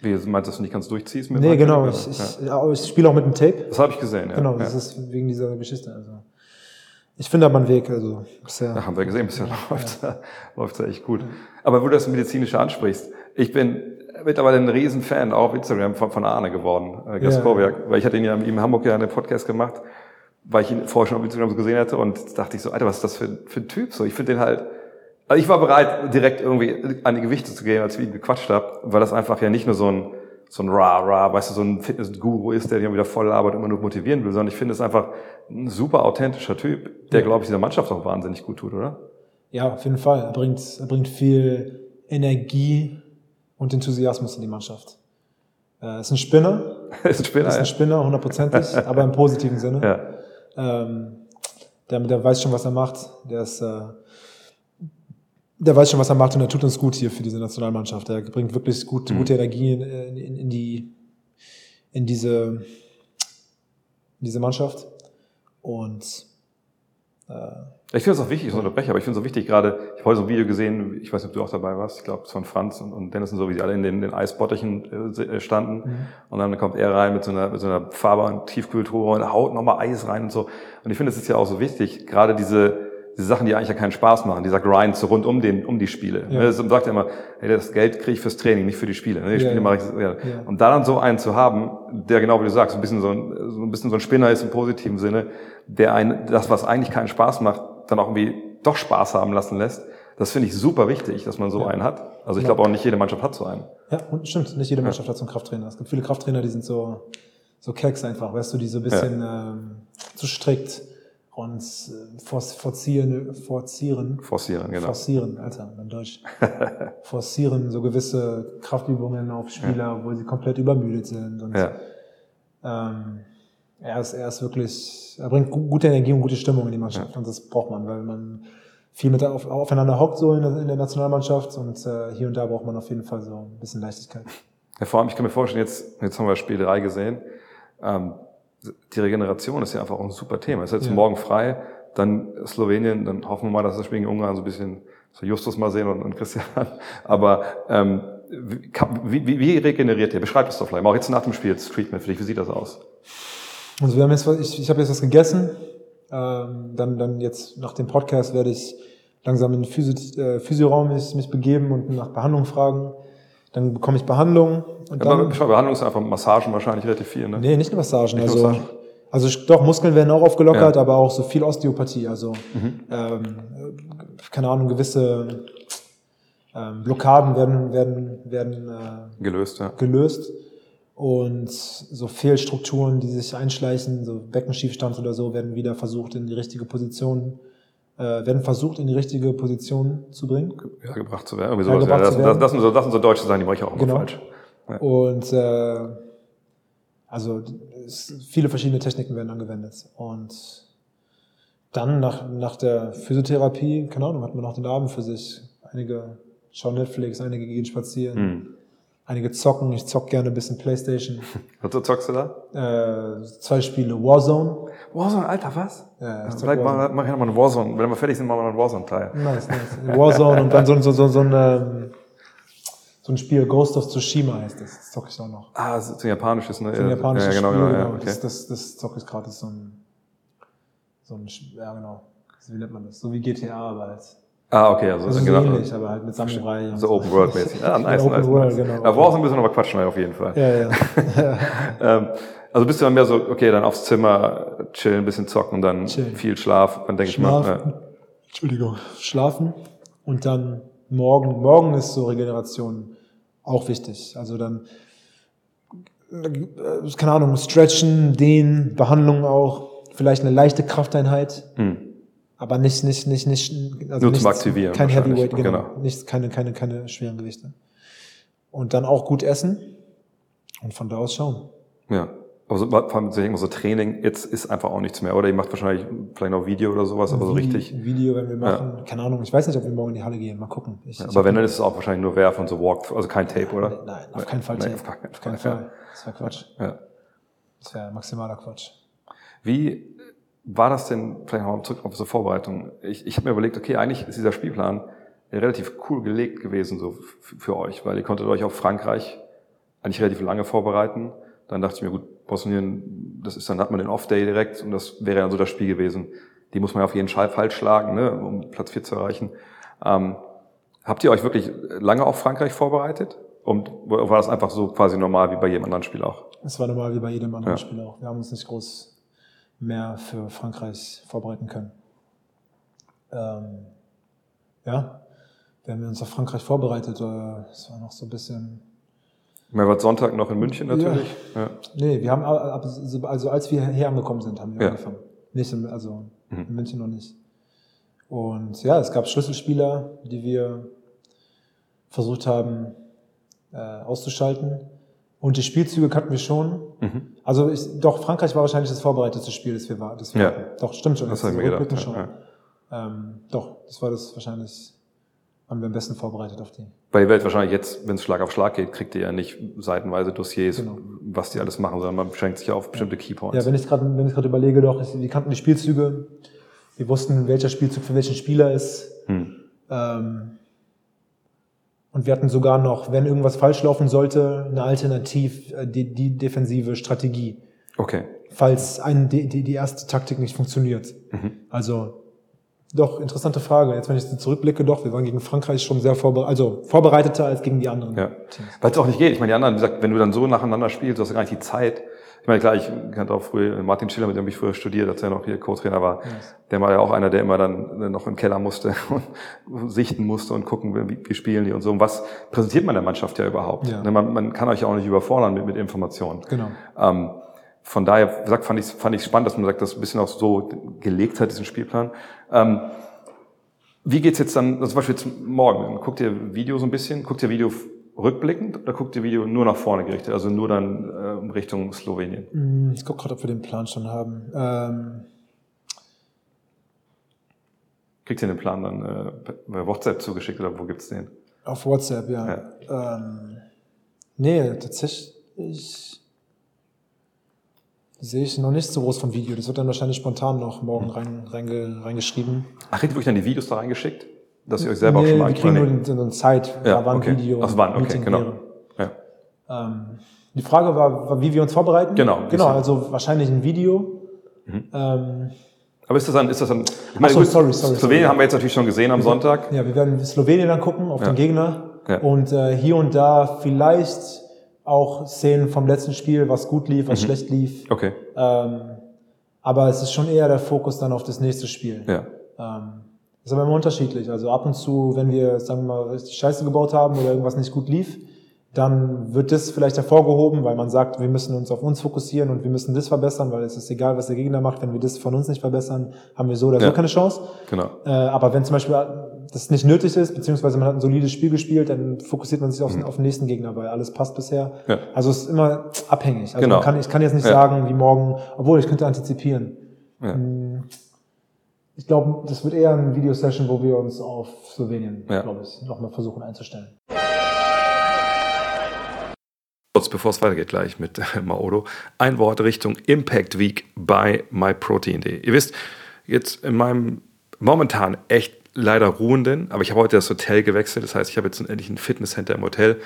Wie, du meinst, dass du nicht ganz durchziehst mit dem Nee, genau. Handgelenk, Ich, ich, ja. ich spiele auch mit dem Tape. Das habe ich gesehen, ja. Genau, ja. das ist wegen dieser Geschichte. Also ich finde aber einen Weg. Also bisher. Ja, haben wir gesehen, bisher läuft läuft's ja echt gut. Aber wo du das medizinische ansprichst, ich bin mittlerweile ein Riesenfan auch auf Instagram von, von Arne geworden, äh, Gaskowiak, weil ich hatte ihn ja in Hamburg ja einen Podcast gemacht, weil ich ihn vorher schon auf Instagram so gesehen hatte und dachte ich so, Alter, was ist das für, für ein Typ? So, ich finde den halt, also ich war bereit, direkt irgendwie an die Gewichte zu gehen, als ich ihm gequatscht habe, weil das einfach ja nicht nur so ein so ein Ra, Ra, weißt du, so ein Fitness-Guru ist, der dich wieder voll labert und immer nur motivieren will, sondern ich finde es einfach ein super authentischer Typ, der, glaube ich, dieser Mannschaft auch wahnsinnig gut tut, oder? Ja, auf jeden Fall. Er bringt, er bringt viel Energie und Enthusiasmus in die Mannschaft. Er ist ein Spinner, ist ein Spinner, ist ein Spinner, hundertprozentig, aber im positiven Sinne. Ja. Ähm, der, der weiß schon, was er macht. Der ist, äh, der weiß schon, was er macht und er tut uns gut hier für diese Nationalmannschaft. Er bringt wirklich gut, Mhm. gute Energie in, in, in die, in diese, in diese Mannschaft. Und Ich finde es auch wichtig, so unterbreche, aber ich finde es auch wichtig, gerade, ich habe heute so ein Video gesehen, ich weiß nicht, ob du auch dabei warst, ich glaube, es von Franz und, und Dennis und so, wie sie alle in den, den Eisbottichen äh, standen. Und dann kommt er rein mit so einer, mit so einer Farbe- und Tiefkühltruhe und haut nochmal Eis rein und so. Und ich finde, es ist ja auch so wichtig, gerade diese, diese Sachen, die eigentlich ja keinen Spaß machen, dieser Grind so rund um den, um die Spiele. Ja. Ja. Das sagt ja immer, hey, das Geld kriege ich fürs Training, nicht für die Spiele. Ne? Die Ja, Spiele ja. mache ich, ja. Ja. Und da dann so einen zu haben, der genau wie du sagst, ein bisschen so ein, so ein bisschen so ein Spinner ist im positiven Sinne, der einen, das, was eigentlich keinen Spaß macht, dann auch irgendwie doch Spaß haben lassen lässt. Das finde ich super wichtig, dass man so einen hat. Also ich Ja. glaube auch nicht jede Mannschaft hat so einen. ja, und stimmt, nicht jede Mannschaft hat so einen Krafttrainer. Es gibt viele Krafttrainer, die sind so, so keks einfach, weißt du, die so ein bisschen ähm, zu strikt, und äh, forcieren, forcieren, Forcieren, genau. forcieren, Alter, mein Deutsch, forcieren so gewisse Kraftübungen auf Spieler, wo sie komplett übermüdet sind. Und, Ja. ähm, er ist, er ist wirklich, er bringt gu- gute Energie und gute Stimmung in die Mannschaft und das braucht man, weil man viel mit auf, aufeinander hockt so in der, in der Nationalmannschaft und äh, hier und da braucht man auf jeden Fall so ein bisschen Leichtigkeit. Ja, vor allem, ich kann mir vorstellen, jetzt, jetzt haben wir Spiel 3 gesehen, ähm, die Regeneration ist ja einfach auch ein super Thema. Es ist jetzt Ja. morgen frei, dann Slowenien, dann hoffen wir mal, dass das Spiel gegen Ungarn so ein bisschen, so Justus mal sehen und, und Christian. Aber ähm, wie, wie, wie, regeneriert ihr? Beschreibt es doch vielleicht mal, auch jetzt nach dem Spiel, das Treatment für dich, wie sieht das aus? Also wir haben jetzt, was- ich, ich habe jetzt was gegessen. Ähm, dann, dann jetzt nach dem Podcast werde ich langsam in den Physio, äh, Physioraum mich, mich begeben und nach Behandlung fragen. Dann bekomme ich Behandlung und Ja, aber dann. beschreib, Behandlung ist einfach Massagen wahrscheinlich relativ viel, ne? Nee, nicht nur Massagen. Nicht also, Massagen? also doch, Muskeln werden auch aufgelockert, Ja. aber auch so viel Osteopathie. Also Mhm. ähm, äh, keine Ahnung, gewisse ähm, Blockaden werden, werden, werden äh, Gelöst, ja. gelöst. Und so Fehlstrukturen, die sich einschleichen, so Beckenschiefstand oder so, werden wieder versucht in die richtige Position, äh, werden versucht in die richtige Position zu bringen. Ja, gebracht zu werden. Irgendwie Ja, sowas. Ja, gebracht das, das, das, sind so, das sind so deutsche Sachen, die mache ich auch immer Genau. falsch. Ja. Und äh, also es, viele verschiedene Techniken werden angewendet. Und dann nach, nach der Physiotherapie, keine Ahnung, hat man noch den Abend für sich. Einige schauen Netflix, einige gehen spazieren, Hm. einige zocken. Ich zock gerne ein bisschen Playstation. Was zockst du da? äh, zwei Spiele Warzone. Warzone, Alter, was? Ja, zock Vielleicht Warzone. mach, ich nochmal einen Warzone. Wenn wir fertig sind, machen wir noch einen Warzone-Teil. Nice, nice. Warzone und dann so, so, so, so, ein, ähm, so ein Spiel, Ghost of Tsushima heißt das. Das zocke ich auch noch. Ah, das ist ein japanisches, ne? So ein japanisches ja, genau, Spiel, genau, genau. ja, okay. Das, das, das zocke ich gerade. Das ist so ein, so ein, ja genau. Wie nennt man das? So wie GTA, aber halt. Ah, okay, also, Also so genau. ähnlich, aber halt mit Samurai. und So Open World mäßig. Ah, nice, Open nice, World, nice. genau. Da Warzone müssen wir noch mal quatschen, auf jeden Fall. Ja, ja. Ähm, also bist du dann mehr so, okay, dann aufs Zimmer chillen, ein bisschen zocken, dann Chillen. viel Schlaf, dann denke ich mal. Schlafen. Ja. Entschuldigung. Schlafen. Und dann morgen, morgen ist so Regeneration auch wichtig. Also dann, äh, keine Ahnung, stretchen, dehnen, Behandlung auch, vielleicht eine leichte Krafteinheit. Hm. Aber nicht, nicht, nicht, nicht, also Nur nichts, zum Aktivieren Kein Heavyweight, genau. genau. Nicht, keine, keine, keine schweren Gewichte. Und dann auch gut essen. Und von da aus schauen. ja. Aber so, vor allem, mal, so Training, jetzt ist einfach auch nichts mehr, oder? Ihr macht wahrscheinlich vielleicht noch Video oder sowas, aber so richtig. Video, wenn wir machen. Keine Ahnung, ich weiß nicht, ob wir morgen in die Halle gehen. Mal gucken. Ich, Ja, aber wenn, dann ist es auch wahrscheinlich nur Werf und so Walk, also kein Tape, oder? Nein, auf keinen Fall. Nein, Tape. keinen Auf keinen Fall, Fall. Das wäre Quatsch. Ja. Das wäre maximaler Quatsch. Wie war das denn, vielleicht nochmal zurück auf so Vorbereitung? Ich, ich habe mir überlegt, okay, eigentlich ist dieser Spielplan relativ cool gelegt gewesen so für euch, weil ihr konntet euch auf Frankreich eigentlich relativ lange vorbereiten. Dann dachte ich mir, gut, Bosnien, das ist dann hat man den Off-Day direkt und das wäre dann so das Spiel gewesen. Die muss man ja auf jeden Fall falsch schlagen, ne, um Platz 4 zu erreichen. Ähm, habt ihr euch wirklich lange auf Frankreich vorbereitet? Und war das einfach so quasi normal wie bei jedem anderen Spiel auch? Es war normal wie bei jedem anderen Ja. Spiel auch. Wir haben uns nicht groß mehr für Frankreich vorbereiten können. Ähm, ja, wir haben uns auf Frankreich vorbereitet. äh, Es war noch so ein bisschen. Mehr war Sonntag noch in München natürlich. Ja. Nee, wir haben ab- ab- also als wir hier angekommen sind, haben wir Ja. angefangen. Nicht in, also Mhm. in München noch nicht. Und ja, es gab Schlüsselspieler, die wir versucht haben äh, auszuschalten. Und die Spielzüge kannten wir schon. Mhm. Also ich, doch, Frankreich war wahrscheinlich das vorbereitete Spiel, das wir waren. Das wir Ja. hatten. Doch, stimmt schon. Das jetzt hab ich mir gedacht, ja, Ähm, doch, das war das wahrscheinlich, haben wir am besten vorbereitet auf die. Weil ihr werdet wahrscheinlich jetzt, wenn es Schlag auf Schlag geht, kriegt ihr ja nicht seitenweise Dossiers, Genau. was die alles machen, sondern man beschränkt sich ja auf bestimmte Keypoints. Ja, wenn ich gerade wenn ich gerade überlege, doch, wir kannten die Spielzüge, wir wussten, welcher Spielzug für welchen Spieler ist. Hm. Ähm, und wir hatten sogar noch, wenn irgendwas falsch laufen sollte, eine alternativ äh, die, die defensive Strategie, Okay. falls ein, die, die, die erste Taktik nicht funktioniert. Mhm. Also doch, interessante Frage. Jetzt, wenn ich so zurückblicke, doch, wir waren gegen Frankreich schon sehr vorbereitet, also vorbereiteter als gegen die anderen Ja. Weil es auch nicht geht. Ich meine, die anderen, wie gesagt, wenn du dann so nacheinander spielst, du hast ja gar nicht die Zeit. Ich meine, klar, ich kannte auch früher Martin Schiller, mit dem ich früher studiert, als er noch hier Co-Trainer war. Der war ja auch einer, der immer dann noch im Keller musste und sichten musste und gucken, wie, wie spielen die und so. Und was präsentiert man der Mannschaft ja überhaupt? Ja. Ne, Man, man kann euch ja auch nicht überfordern mit, mit Informationen. Genau. Ähm, von daher, wie gesagt, fand ich fand ich spannend, dass man sagt, das ein bisschen auch so gelegt hat, diesen Spielplan. Ähm, wie geht's jetzt dann, also zum Beispiel jetzt morgen? Guckt ihr Video so ein bisschen? Guckt ihr Video rückblickend oder guckt ihr Video nur nach vorne gerichtet, also nur dann äh, Richtung Slowenien? Hm, Ich gucke gerade, ob wir den Plan schon haben. Ähm, Kriegt ihr den Plan dann äh, per WhatsApp zugeschickt oder wo gibt's den? auf WhatsApp, ja. Ähm, nee, tatsächlich sehe ich noch nicht so groß vom Video. Das wird dann wahrscheinlich spontan noch morgen rein, reinge, reingeschrieben. Ach, ihr wirklich dann die Videos da reingeschickt? Dass ihr euch selber auch nee, schon mal wir kriegen nur so eine Zeit, Ja, wann okay. Video Ach, wann, okay, Meeting genau. wäre. Ja. Ähm, die Frage war, wie wir uns vorbereiten. Genau, Genau, also wahrscheinlich ein Video. Ähm, Aber ist das dann, ist das dann, ich Ach so, sorry, sorry, Slowenien sorry. haben wir jetzt natürlich schon gesehen am Sonntag. ja, wir werden Slowenien dann gucken auf Ja. den Gegner. Ja. Und äh, hier und da vielleicht auch Szenen vom letzten Spiel, was gut lief, Mhm. was schlecht lief. Okay, Ähm, aber es ist schon eher der Fokus dann auf das nächste Spiel. ja. Ähm, ist aber immer unterschiedlich. Also ab und zu, wenn wir, sagen wir mal, richtig Scheiße gebaut haben oder irgendwas nicht gut lief, dann wird das vielleicht hervorgehoben, weil man sagt, wir müssen uns auf uns fokussieren und wir müssen das verbessern, weil es ist egal, was der Gegner macht. Wenn wir das von uns nicht verbessern, haben wir so oder so Ja. keine Chance. Genau. Äh, aber wenn zum Beispiel das nicht nötig ist, beziehungsweise man hat ein solides Spiel gespielt, dann fokussiert man sich auf, auf den nächsten Gegner, weil alles passt bisher. Mhm. Ja. Also es ist immer abhängig. Also Genau. kann, ich kann jetzt nicht Ja. sagen, wie morgen, obwohl ich könnte antizipieren. Ja. Ich glaube, das wird eher eine Videosession, wo wir uns auf Slowenien, glaube ich, nochmal versuchen einzustellen. Kurz bevor es weitergeht gleich mit äh, Maodo, ein Wort Richtung Impact Week bei myprotein.de. Ihr wisst, jetzt in meinem momentan echt leider ruhenden, aber ich habe heute das Hotel gewechselt, das heißt, ich habe jetzt endlich ein Fitnesscenter im Hotel,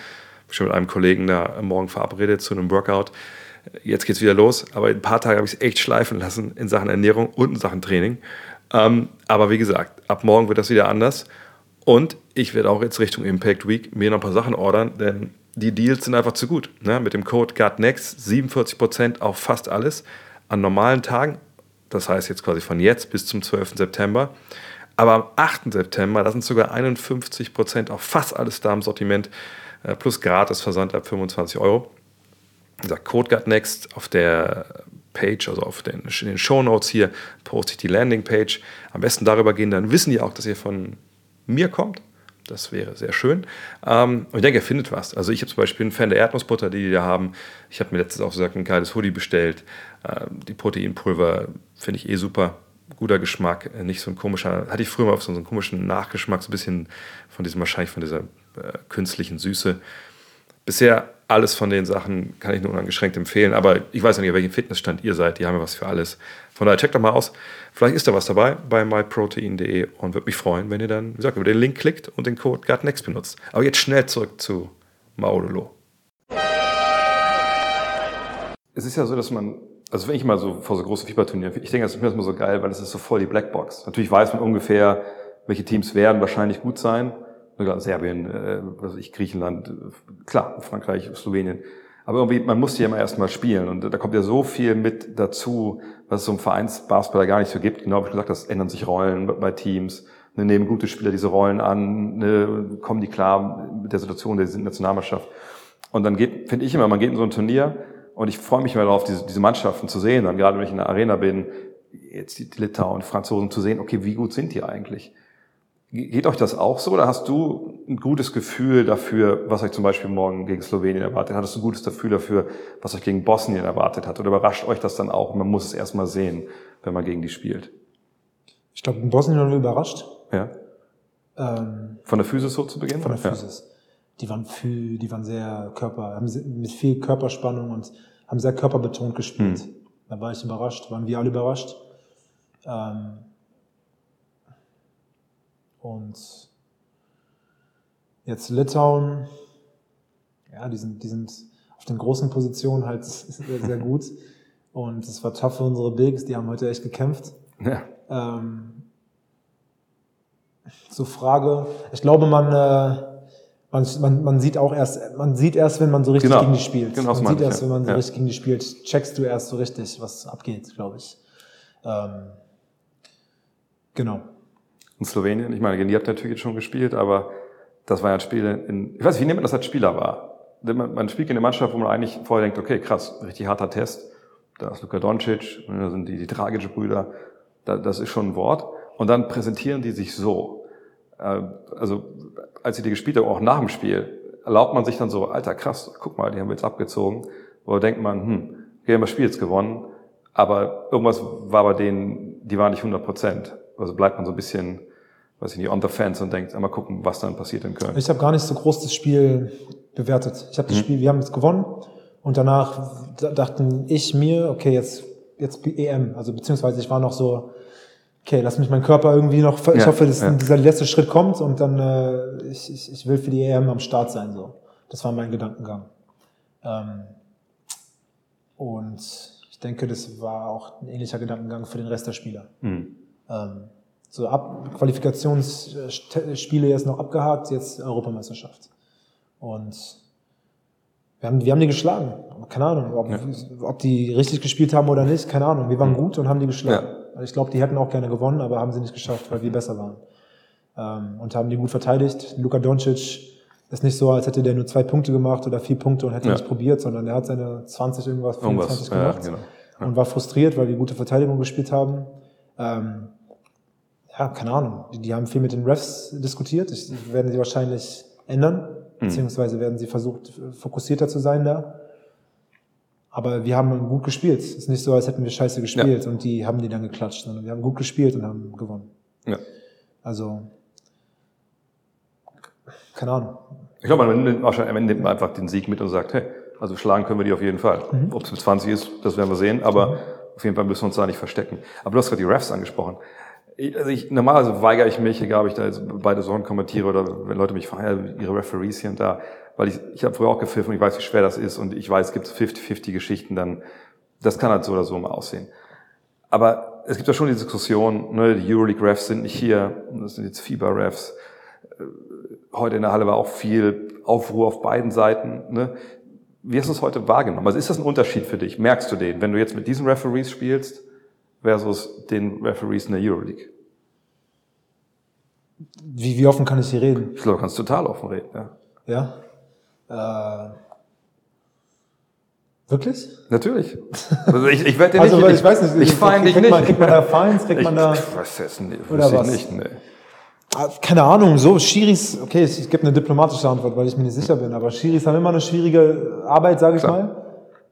schon mit einem Kollegen da morgen verabredet zu einem Workout. Jetzt geht's wieder los, aber in ein paar Tagen habe ich es echt schleifen lassen in Sachen Ernährung und in Sachen Training. Ähm, aber wie gesagt, ab morgen wird das wieder anders. Und ich werde auch jetzt Richtung Impact Week mir noch ein paar Sachen ordern, denn die Deals sind einfach zu gut. Ne? Mit dem Code GUTNEXT 47% auf fast alles an normalen Tagen. Das heißt jetzt quasi von jetzt bis zum 12. September. Aber am 8. September, da sind sogar 51% auf fast alles da im Sortiment, äh, plus gratis Versand ab 25 Euro. Wie gesagt, Code GUTNEXT auf der Page, also auf den, in den Show Notes hier, poste ich die Landingpage. Am besten darüber gehen, dann wissen die auch, dass ihr von mir kommt. Das wäre sehr schön. Ähm, und ich denke, ihr findet was. Also ich habe zum Beispiel einen Fan der Erdnussbutter, die die da haben. Ich habe mir letztens auch gesagt, ein geiles Hoodie bestellt. Ähm, die Proteinpulver finde ich eh super. Guter Geschmack, äh, nicht so ein komischer, hatte ich früher mal auf so einen komischen Nachgeschmack, so ein bisschen von diesem, wahrscheinlich von dieser äh, künstlichen Süße. Bisher alles von den Sachen kann ich nur uneingeschränkt empfehlen, aber ich weiß ja nicht, auf welchem Fitnessstand ihr seid, die haben ja was für alles. Von daher checkt doch mal aus. Vielleicht ist da was dabei bei myprotein.de und würde mich freuen, wenn ihr dann, wie gesagt, über den Link klickt und den Code GUTNEXT benutzt. Aber jetzt schnell zurück zu Maudolo. Es ist ja so, dass man, also wenn ich mal so vor so große Fieberturniere, ich denke, das ist mir immer so geil, weil es ist so voll die Blackbox. Natürlich weiß man ungefähr, welche Teams werden wahrscheinlich gut sein. Serbien, äh, was weiß ich, Griechenland, äh, klar, Frankreich, Slowenien. Aber irgendwie, man muss die ja immer erstmal spielen. Und da kommt ja so viel mit dazu, was es so im Vereinsbasketball gar nicht so gibt. Genau wie du gesagt hast, ändern sich Rollen bei Teams. Ne, nehmen gute Spieler diese Rollen an, ne, kommen die klar mit der Situation der Nationalmannschaft. Und dann geht, finde ich immer, man geht in so ein Turnier und ich freue mich immer darauf, diese, diese Mannschaften zu sehen. Dann gerade wenn ich in der Arena bin, jetzt die Litauer und Franzosen zu sehen, okay, wie gut sind die eigentlich? Geht euch das auch so oder hast du ein gutes Gefühl dafür, was euch zum Beispiel morgen gegen Slowenien erwartet? Hattest du ein gutes Gefühl dafür, was euch gegen Bosnien erwartet hat? Oder überrascht euch das dann auch? Man muss es erstmal sehen, wenn man gegen die spielt. Ich glaube, in Bosnien waren wir überrascht. Ja? Ähm, Von der Physis so zu Beginn? von der Ja. Die waren viel, die waren sehr Körper, haben mit viel Körperspannung und haben sehr körperbetont gespielt. Hm. Da war ich überrascht, waren wir alle überrascht. Ähm, und jetzt Litauen, ja, die sind, die sind auf den großen Positionen halt sehr, sehr gut. Und es war tough für unsere Bigs, die haben heute echt gekämpft. Ja. Ähm, zur Frage, ich glaube, man, äh, man, man, man sieht auch erst, man sieht erst, wenn man so richtig Genau. gegen die spielt. Genau, man sieht ich, erst, ja. wenn man so Ja. richtig gegen die spielt, checkst du erst so richtig, was abgeht, glaube ich. Ähm, genau. In Slowenien, ich meine, gegen die habt ihr natürlich jetzt schon gespielt, aber das war ja ein Spiel in, ich weiß nicht, wie nimmt man das als Spieler wahr? Denn Man, spielt gegen eine Mannschaft, wo man eigentlich vorher denkt, okay, krass, richtig harter Test. da ist Luka Doncic, da sind die, die Dragic-Brüder, da, das ist schon ein Wort. Und dann präsentieren die sich so. Äh, also, als sie die gespielt haben, auch nach dem Spiel, erlaubt man sich dann so, alter krass, guck mal, die haben wir jetzt abgezogen. Oder denkt man, hm, wir haben das Spiel jetzt gewonnen, aber irgendwas war bei denen, die waren nicht 100 Prozent. Also bleibt man so ein bisschen, weiß ich nicht, on the fence und denkt, einmal gucken, was dann passiert in Köln. Ich habe gar nicht so groß das Spiel bewertet. Ich habe das Spiel, wir haben es gewonnen und danach dachten ich mir, okay, jetzt jetzt EM, also beziehungsweise ich war noch so, okay, lass mich meinen Körper irgendwie noch, ich Ja, hoffe, dass ja. dieser letzte Schritt kommt und dann äh, ich, ich, ich will für die EM am Start sein so. Das war mein Gedankengang. Ähm, und ich denke, das war auch ein ähnlicher Gedankengang für den Rest der Spieler. Hm. Ähm, so ab Qualifikationsspiele jetzt noch abgehakt, jetzt Europameisterschaft. Und wir haben, wir haben die geschlagen. Keine Ahnung, ob, ob die richtig gespielt haben oder nicht, keine Ahnung. Wir waren gut und haben die geschlagen. Also Ich glaube, die hätten auch gerne gewonnen, aber haben sie nicht geschafft, weil wir besser waren. Ähm, und haben die gut verteidigt. Luka Doncic ist nicht so, als hätte der nur zwei Punkte gemacht oder vier Punkte und hätte Ja. nicht probiert, sondern der hat seine 20 irgendwas, Irgendwas, 25 ja, gemacht genau. und war frustriert, weil wir gute Verteidigung gespielt haben. Ähm, ja, keine Ahnung. Die, die haben viel mit den Refs diskutiert. Ich, werden sie wahrscheinlich ändern, beziehungsweise werden sie versucht, fokussierter zu sein da. Aber wir haben gut gespielt. Es ist nicht so, als hätten wir scheiße gespielt und die haben die dann geklatscht, sondern wir haben gut gespielt und haben gewonnen. Ja. Also, keine Ahnung. Ich glaube, man nimmt am Ende nimmt man einfach den Sieg mit und sagt, hey, also schlagen können wir die auf jeden Fall. Ob es mit 20 ist, das werden wir sehen, aber auf jeden Fall müssen wir uns da nicht verstecken. Aber du hast gerade die Refs angesprochen. Ich, also ich, normalerweise weigere ich mich, egal ob ich da jetzt beide Sorgen kommentiere oder wenn Leute mich fragen, ja, ihre Referees hier und da, weil ich, ich habe früher auch gepfiffen und ich weiß, wie schwer das ist und ich weiß, es gibt 50-50 Geschichten, dann, das kann halt so oder so mal aussehen. Aber es gibt ja schon die Diskussion, ne, die Euroleague-Refs sind nicht hier, das sind jetzt FIBA-Refs. Heute in der Halle war auch viel Aufruhr auf beiden Seiten. Ne? Wie hast du es heute wahrgenommen? Also ist das ein Unterschied für dich? Merkst du den, wenn du jetzt mit diesen Referees spielst versus den Referees in der Euroleague? Wie, wie offen kann ich hier reden? Ich glaube, du kannst total offen reden. Ja. Ja? Äh, wirklich? Natürlich. Also ich, ich werde Also, nicht, weil ich weiß nicht, ich fein dich nicht. Man, kriegt man da Fines, kriegt man da... ich weiß es nicht, Oder ich was? nicht. Nee. Ah, Keine Ahnung, so Schiris, okay, ich, ich gebe eine diplomatische Antwort, weil ich mir nicht sicher bin, aber Schiris haben immer eine schwierige Arbeit, sage ich Klar.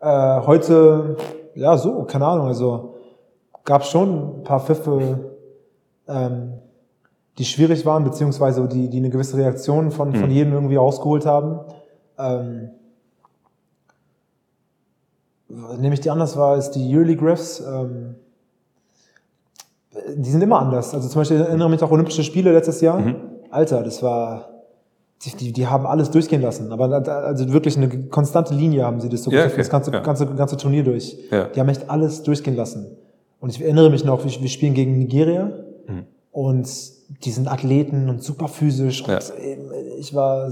mal. Äh, heute, ja, so, keine Ahnung, also gab schon ein paar Pfiffe, ähm, die schwierig waren, beziehungsweise die, die eine gewisse Reaktion von, von jedem irgendwie rausgeholt haben. Ähm, nehme ich die anders wahr, ist die Euroleague Refs. Ähm, die sind immer anders. Also zum Beispiel ich erinnere mich auch Olympische Spiele letztes Jahr. Mhm. Alter, das war, die, die, die haben alles durchgehen lassen. Aber also wirklich eine konstante Linie haben sie das so Ja, okay, das ganze, ja. ganze, ganze Turnier durch. Ja. Die haben echt alles durchgehen lassen. Und ich erinnere mich noch, wir, wir spielen gegen Nigeria Mhm. und die sind Athleten und super physisch. Und Ja. ähm, ich war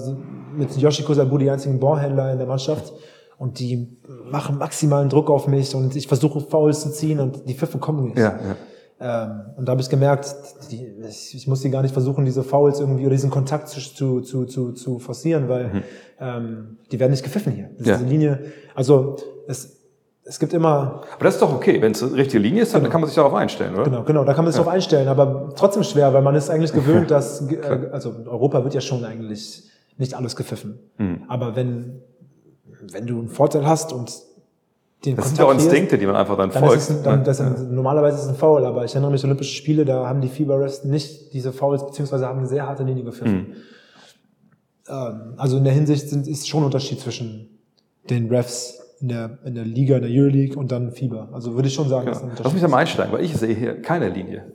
mit Yoshiko Sabu die einzigen Ballhändler in der Mannschaft. Und die machen maximalen Druck auf mich und ich versuche Fouls zu ziehen und die Pfiffen kommen nicht. Ja, ja. Ähm, und da habe ich gemerkt, die, ich, ich muss die gar nicht versuchen, diese Fouls irgendwie oder diesen Kontakt zu, zu, zu, zu, forcieren, weil ähm, die werden nicht gepfiffen hier. Das Mhm. Ja. ist eine Linie. Also es, es gibt immer, Aber das ist doch okay. Wenn es eine richtige Linie ist, dann kann man sich darauf einstellen, oder? genau, genau, da kann man sich drauf einstellen, aber trotzdem schwer, weil man ist eigentlich gewöhnt, dass, äh, also in Europa wird ja schon eigentlich nicht alles gepfiffen. Mhm. Aber wenn, wenn du einen Vorteil hast und den Das sind ja auch Instinkte, die man einfach dann Dann folgt. ist ein- dann, das ist, normalerweise ist es ein Foul, aber ich erinnere mich an Olympische Spiele, da haben die FIBA-Refs nicht diese Fouls, beziehungsweise haben eine sehr harte Linie gepfiffen. Ähm, also in der Hinsicht sind, ist schon ein Unterschied zwischen den Refs in der, in der Liga, in der Euroleague und dann FIBA. Also würde ich schon sagen, ein Lass mich da mal einsteigen, weil ich sehe hier keine Linie.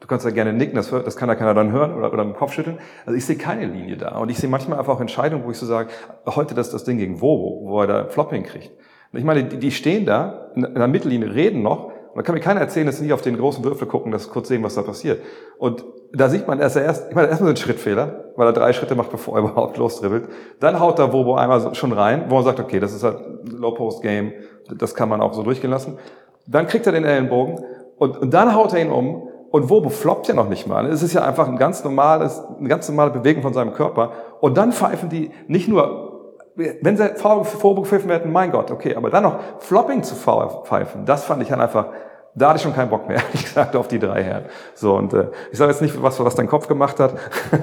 Du kannst ja gerne nicken, das, hört- das kann ja keiner dann hören oder, oder im Kopf schütteln. Also ich sehe keine Linie da. Und ich sehe manchmal einfach auch Entscheidungen, wo ich so sage, heute das, das Ding gegen Wobo, wo er da Flopping kriegt. Und ich meine, die, die stehen da in, in der Mittellinie, reden noch. Und da kann mir keiner erzählen, dass sie nicht auf den großen Würfel gucken, dass sie kurz sehen, was da passiert. Und da sieht man, dass er erst, ich meine, erstmal so ein Schrittfehler, weil er drei Schritte macht, bevor er überhaupt losdribbelt. Dann haut da Wobo einmal schon rein, wo man sagt, okay, das ist halt Low-Post-Game, das kann man auch so durchgehen lassen. Dann kriegt er den Ellenbogen und, und dann haut er ihn um und Wobo floppt ja noch nicht mal. Es ist ja einfach ein ganz normales, eine ganz normale Bewegung von seinem Körper. Und dann pfeifen die nicht nur wenn sie Foul vorgepfiffen hätten, mein Gott, okay, aber dann noch Flopping zu pfeifen, das fand ich dann einfach, da hatte ich schon keinen Bock mehr, ehrlich gesagt, auf die drei Herren. So, und äh, ich sage jetzt nicht, was, was dein Kopf gemacht hat,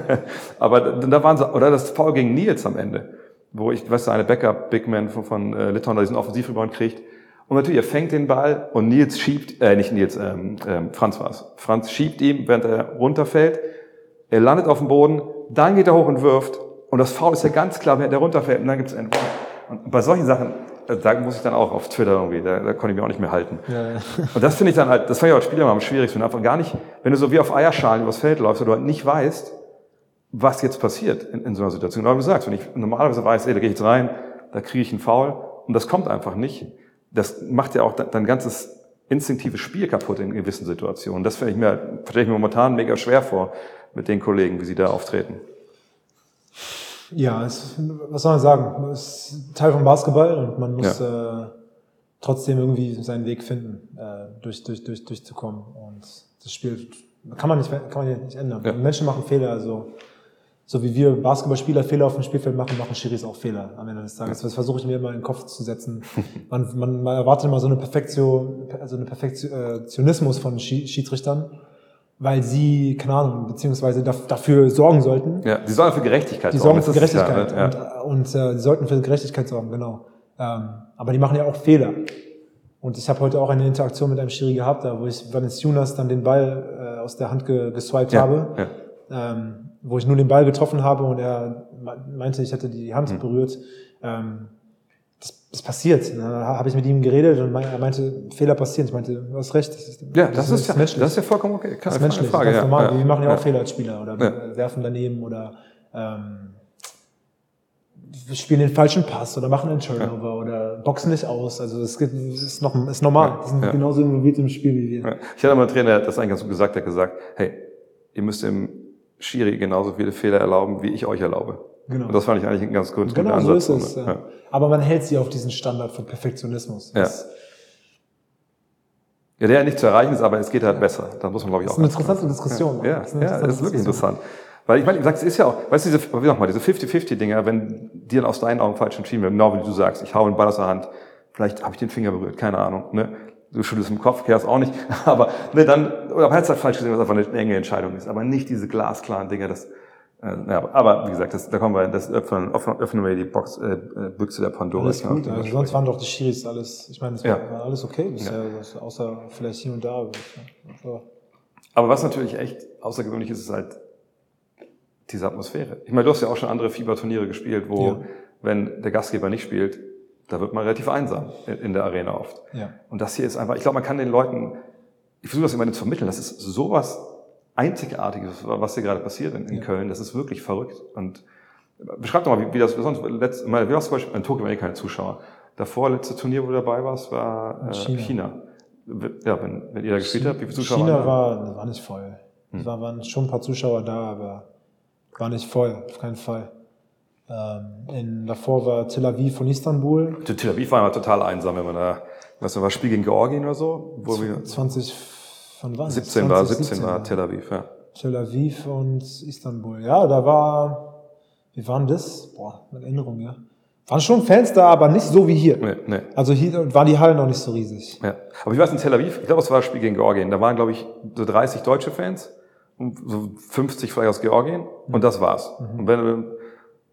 aber da waren sie, oder das Foul gegen Nils am Ende, wo ich, weißt du, eine Backup-Bigman von, von äh, Litauen, da diesen Offensivrebound kriegt. Und natürlich, er fängt den Ball und Nils schiebt, äh, nicht Nils, ähm, ähm, Franz war's. Franz schiebt ihm, während er runterfällt. Er landet auf dem Boden, dann geht er hoch und wirft. Und das Foul ist ja ganz klar, während er runterfällt. Und dann gibt's einen Und bei solchen Sachen, da muss ich dann auch auf Twitter irgendwie, da, da konnte ich mich auch nicht mehr halten. Ja, ja. Und das finde ich dann halt, das fand ich auch als Spieler immer am schwierigsten. Einfach gar nicht, wenn du so wie auf Eierschalen übers Feld läufst und du halt nicht weißt, was jetzt passiert in, in so einer Situation. Genau wie du sagst, wenn ich normalerweise weiß, ey, da gehe ich jetzt rein, da kriege ich einen Foul und das kommt einfach nicht. Das macht ja auch de- dein ganzes instinktives Spiel kaputt in gewissen Situationen. Das finde ich mir, stelle ich mir momentan mega schwer vor mit den Kollegen, wie sie da auftreten. Ja, es, was soll man sagen? Es ist Teil vom Basketball und man muss äh, trotzdem irgendwie seinen Weg finden, äh, durch, durch, durch, durchzukommen. Und das Spiel kann man nicht, kann man ja nicht ändern. Ja. Menschen machen Fehler, also so wie wir Basketballspieler Fehler auf dem Spielfeld machen, machen Schiris auch Fehler am Ende des Tages. Das versuche ich mir immer in den Kopf zu setzen. Man, man, man erwartet immer so eine Perfektion, also eine Perfektionismus von Schi- Schiedsrichtern, weil sie, keine Ahnung, beziehungsweise daf- dafür sorgen sollten, Ja, die sollen für Gerechtigkeit die sorgen für ist ja, Gerechtigkeit ja. und, und äh, die sollten für Gerechtigkeit sorgen, genau. Ähm, aber die machen ja auch Fehler. Und ich habe heute auch eine Interaktion mit einem Schiri gehabt, da wo ich Jonas dann den Ball äh, aus der Hand ge geswiped Ja, habe, ja. ähm, wo ich nur den Ball getroffen habe und er me- meinte, ich hätte die Hand Hm. berührt. Ähm, das, das passiert. Und Dann habe ich mit ihm geredet und er meinte, Fehler passieren. Ich meinte, du hast recht. Das ist, Ja, das, ist ja, menschlich. das ist ja vollkommen okay. Keine, Das ist menschlich, Frage, ganz ja. normal. ja. Wir machen ja auch. Fehler als Spieler oder Ja. werfen daneben oder ähm, spielen den falschen Pass oder machen einen Turnover oder boxen nicht aus. Also das das ist, noch, ist normal. Die sind genauso involviert im Spiel wie wir. Ich hatte mal einen Trainer, der hat das eigentlich ganz gut gesagt, der hat gesagt, hey, ihr müsst dem Schiri genauso viele Fehler erlauben, wie ich euch erlaube. Genau. Und das fand ich eigentlich ein ganz gut, guter Genau so ist Ansatz. es. Ja. Ja. Aber man hält sie auf diesen Standard von Perfektionismus. Ja. Das ja, der ja nicht zu erreichen ist, aber es geht halt besser. Da muss man, glaube ich, auch ist eine interessante Diskussion. Ja, Das ist ja, das ist wirklich interessant. Weil ich meine, ich sag's, es ist ja auch, weißt du, diese, wie nochmal, diese 50-50-Dinger, wenn dann aus deinen Augen falsch entschieden werden, genau wie du sagst, ich hau einen Ball aus der Hand, vielleicht habe ich den Finger berührt, keine Ahnung, ne? Du schüttelst im Kopf, kehrst auch nicht, aber ne, dann, oder hast halt falsch gesehen, was einfach eine enge Entscheidung ist, aber nicht diese glasklaren Dinger, das, ja, aber wie gesagt, das, da kommen wir, das öffnen, öffnen wir die Box, äh, äh, Büchse der Pandora. Alles gut. Also sonst waren doch die Schiris alles, ich meine, es Ja. war, alles okay bisher, das, außer vielleicht hier und da. aber- aber- was natürlich echt außergewöhnlich ist, ist halt diese Atmosphäre. Ich meine, du hast ja auch schon andere Fieberturniere gespielt, wo, Ja. wenn der Gastgeber nicht spielt, da wird man relativ einsam in, in der Arena oft. Ja. Und das hier ist einfach, ich glaube, man kann den Leuten, ich versuche das immer zu vermitteln, das ist sowas Einzigartiges, was hier gerade passiert in, in Ja. Köln. Das ist wirklich verrückt. Und beschreib doch mal, wie, wie das sonst, letzt, meine, wie war zum Beispiel, in Tokio keine Zuschauer. Davor, letzte Turnier, wo du dabei warst, war äh, China. China. Ja, wenn, wenn ihr da gespielt habt, wie viele Zuschauer China waren da? war, war nicht voll. Hm. Es war, waren schon ein paar Zuschauer da, aber war nicht voll, auf keinen Fall. Ähm, in, davor war Tel Aviv von Istanbul, Tel Aviv war immer total einsam, wenn man da, was war Spiel gegen Georgien oder so, wo wir 20 von wann? 17 war, 20, 17 war Tel Aviv, ja. Tel Aviv und Istanbul. Ja, da war, wie waren das? Boah, mit Erinnerung, ja. Waren schon Fans da, aber nicht so wie hier. Nee, nee. Also hier waren die Hallen noch nicht so riesig. Ja. Aber ich weiß in Tel Aviv, ich glaube, es war das Spiel gegen Georgien. Da waren, glaube ich, so 30 deutsche Fans und so 50 vielleicht aus Georgien und das war's. Mhm. Und wenn du,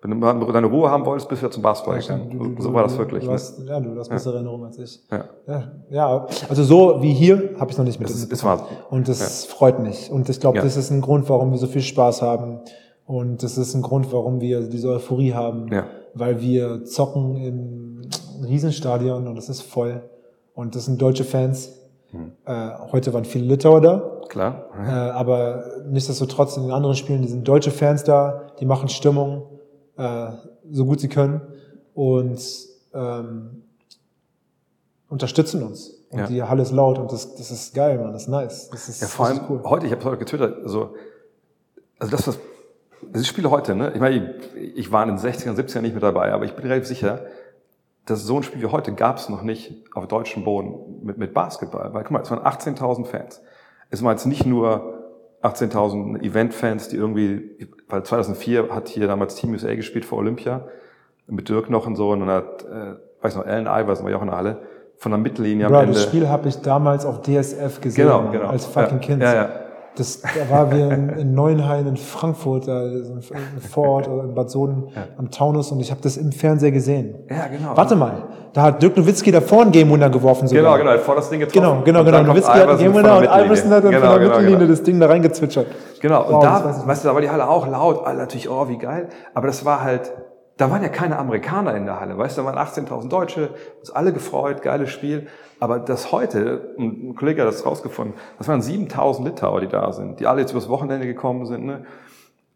wenn du deine Ruhe haben wolltest, bist du ja zum Basketball Du- du- gegangen. du- So war das du- wirklich. Du Ne? hast, ja, du hast bessere Erinnerungen als ich. Ja. Ja, ja, also so wie hier habe ich noch nicht mit. Ist, es war, Und das freut mich. Und ich glaube, Ja. das ist ein Grund, warum wir so viel Spaß haben. Und das ist ein Grund, warum wir diese Euphorie haben. Ja. Weil wir zocken im Riesenstadion und es ist voll. Und das sind deutsche Fans. Hm. Äh, heute waren viele Litauer da. klar. Äh, aber nichtsdestotrotz in den anderen Spielen, die sind deutsche Fans da, die machen Stimmung, äh, so gut sie können und ähm, unterstützen uns. Und Ja. die Halle ist laut und das, das ist geil, man, das ist nice. Das ist, Ja, vor allem cool. heute, ich habe heute getwittert, also, also das, was, diese Spiele heute, ne? Ich meine, ich, ich war in den 60ern, 70ern nicht mit dabei, aber ich bin relativ sicher, dass so ein Spiel wie heute gab es noch nicht auf deutschem Boden mit, mit Basketball. Weil, guck mal, es waren 18.000 Fans. Es waren jetzt nicht nur 18.000 Event-Fans, die irgendwie, weil 2004 hat hier damals Team USA gespielt vor Olympia. mit Dirk noch und so, und dann hat, äh, weiß noch, Allen Iverson war ja auch in der Halle, von der Mittellinie am Bro, Ende. das Spiel habe ich damals auf DSF gesehen, Genau, genau. als fucking Ja, Kind. ja, ja. Das, da war wir in, in Neuenhain in Frankfurt, da ein Vorort oder in Bad Soden am Taunus und ich habe das im Fernseher gesehen. Ja, genau. Warte mal, da hat Dirk Nowitzki davor einen Game Winner geworfen sogar. Genau, genau, er hat vor das Ding getroffen. Genau, genau, genau. Nowitzki hat einen Game Winner und Iverson hat dann Mittellinie. von der Genau, genau, Mittellinie genau. das Ding da reingezwitschert. Genau, und Wow, da, weißt du, da war die Halle auch laut, alle natürlich, oh, wie geil. Aber das war halt, da waren ja keine Amerikaner in der Halle, weißt du, da waren 18.000 Deutsche, uns alle gefreut, geiles Spiel. Aber das heute, ein Kollege hat das rausgefunden, das waren 7.000 Litauer, die da sind, die alle jetzt übers Wochenende gekommen sind, ne?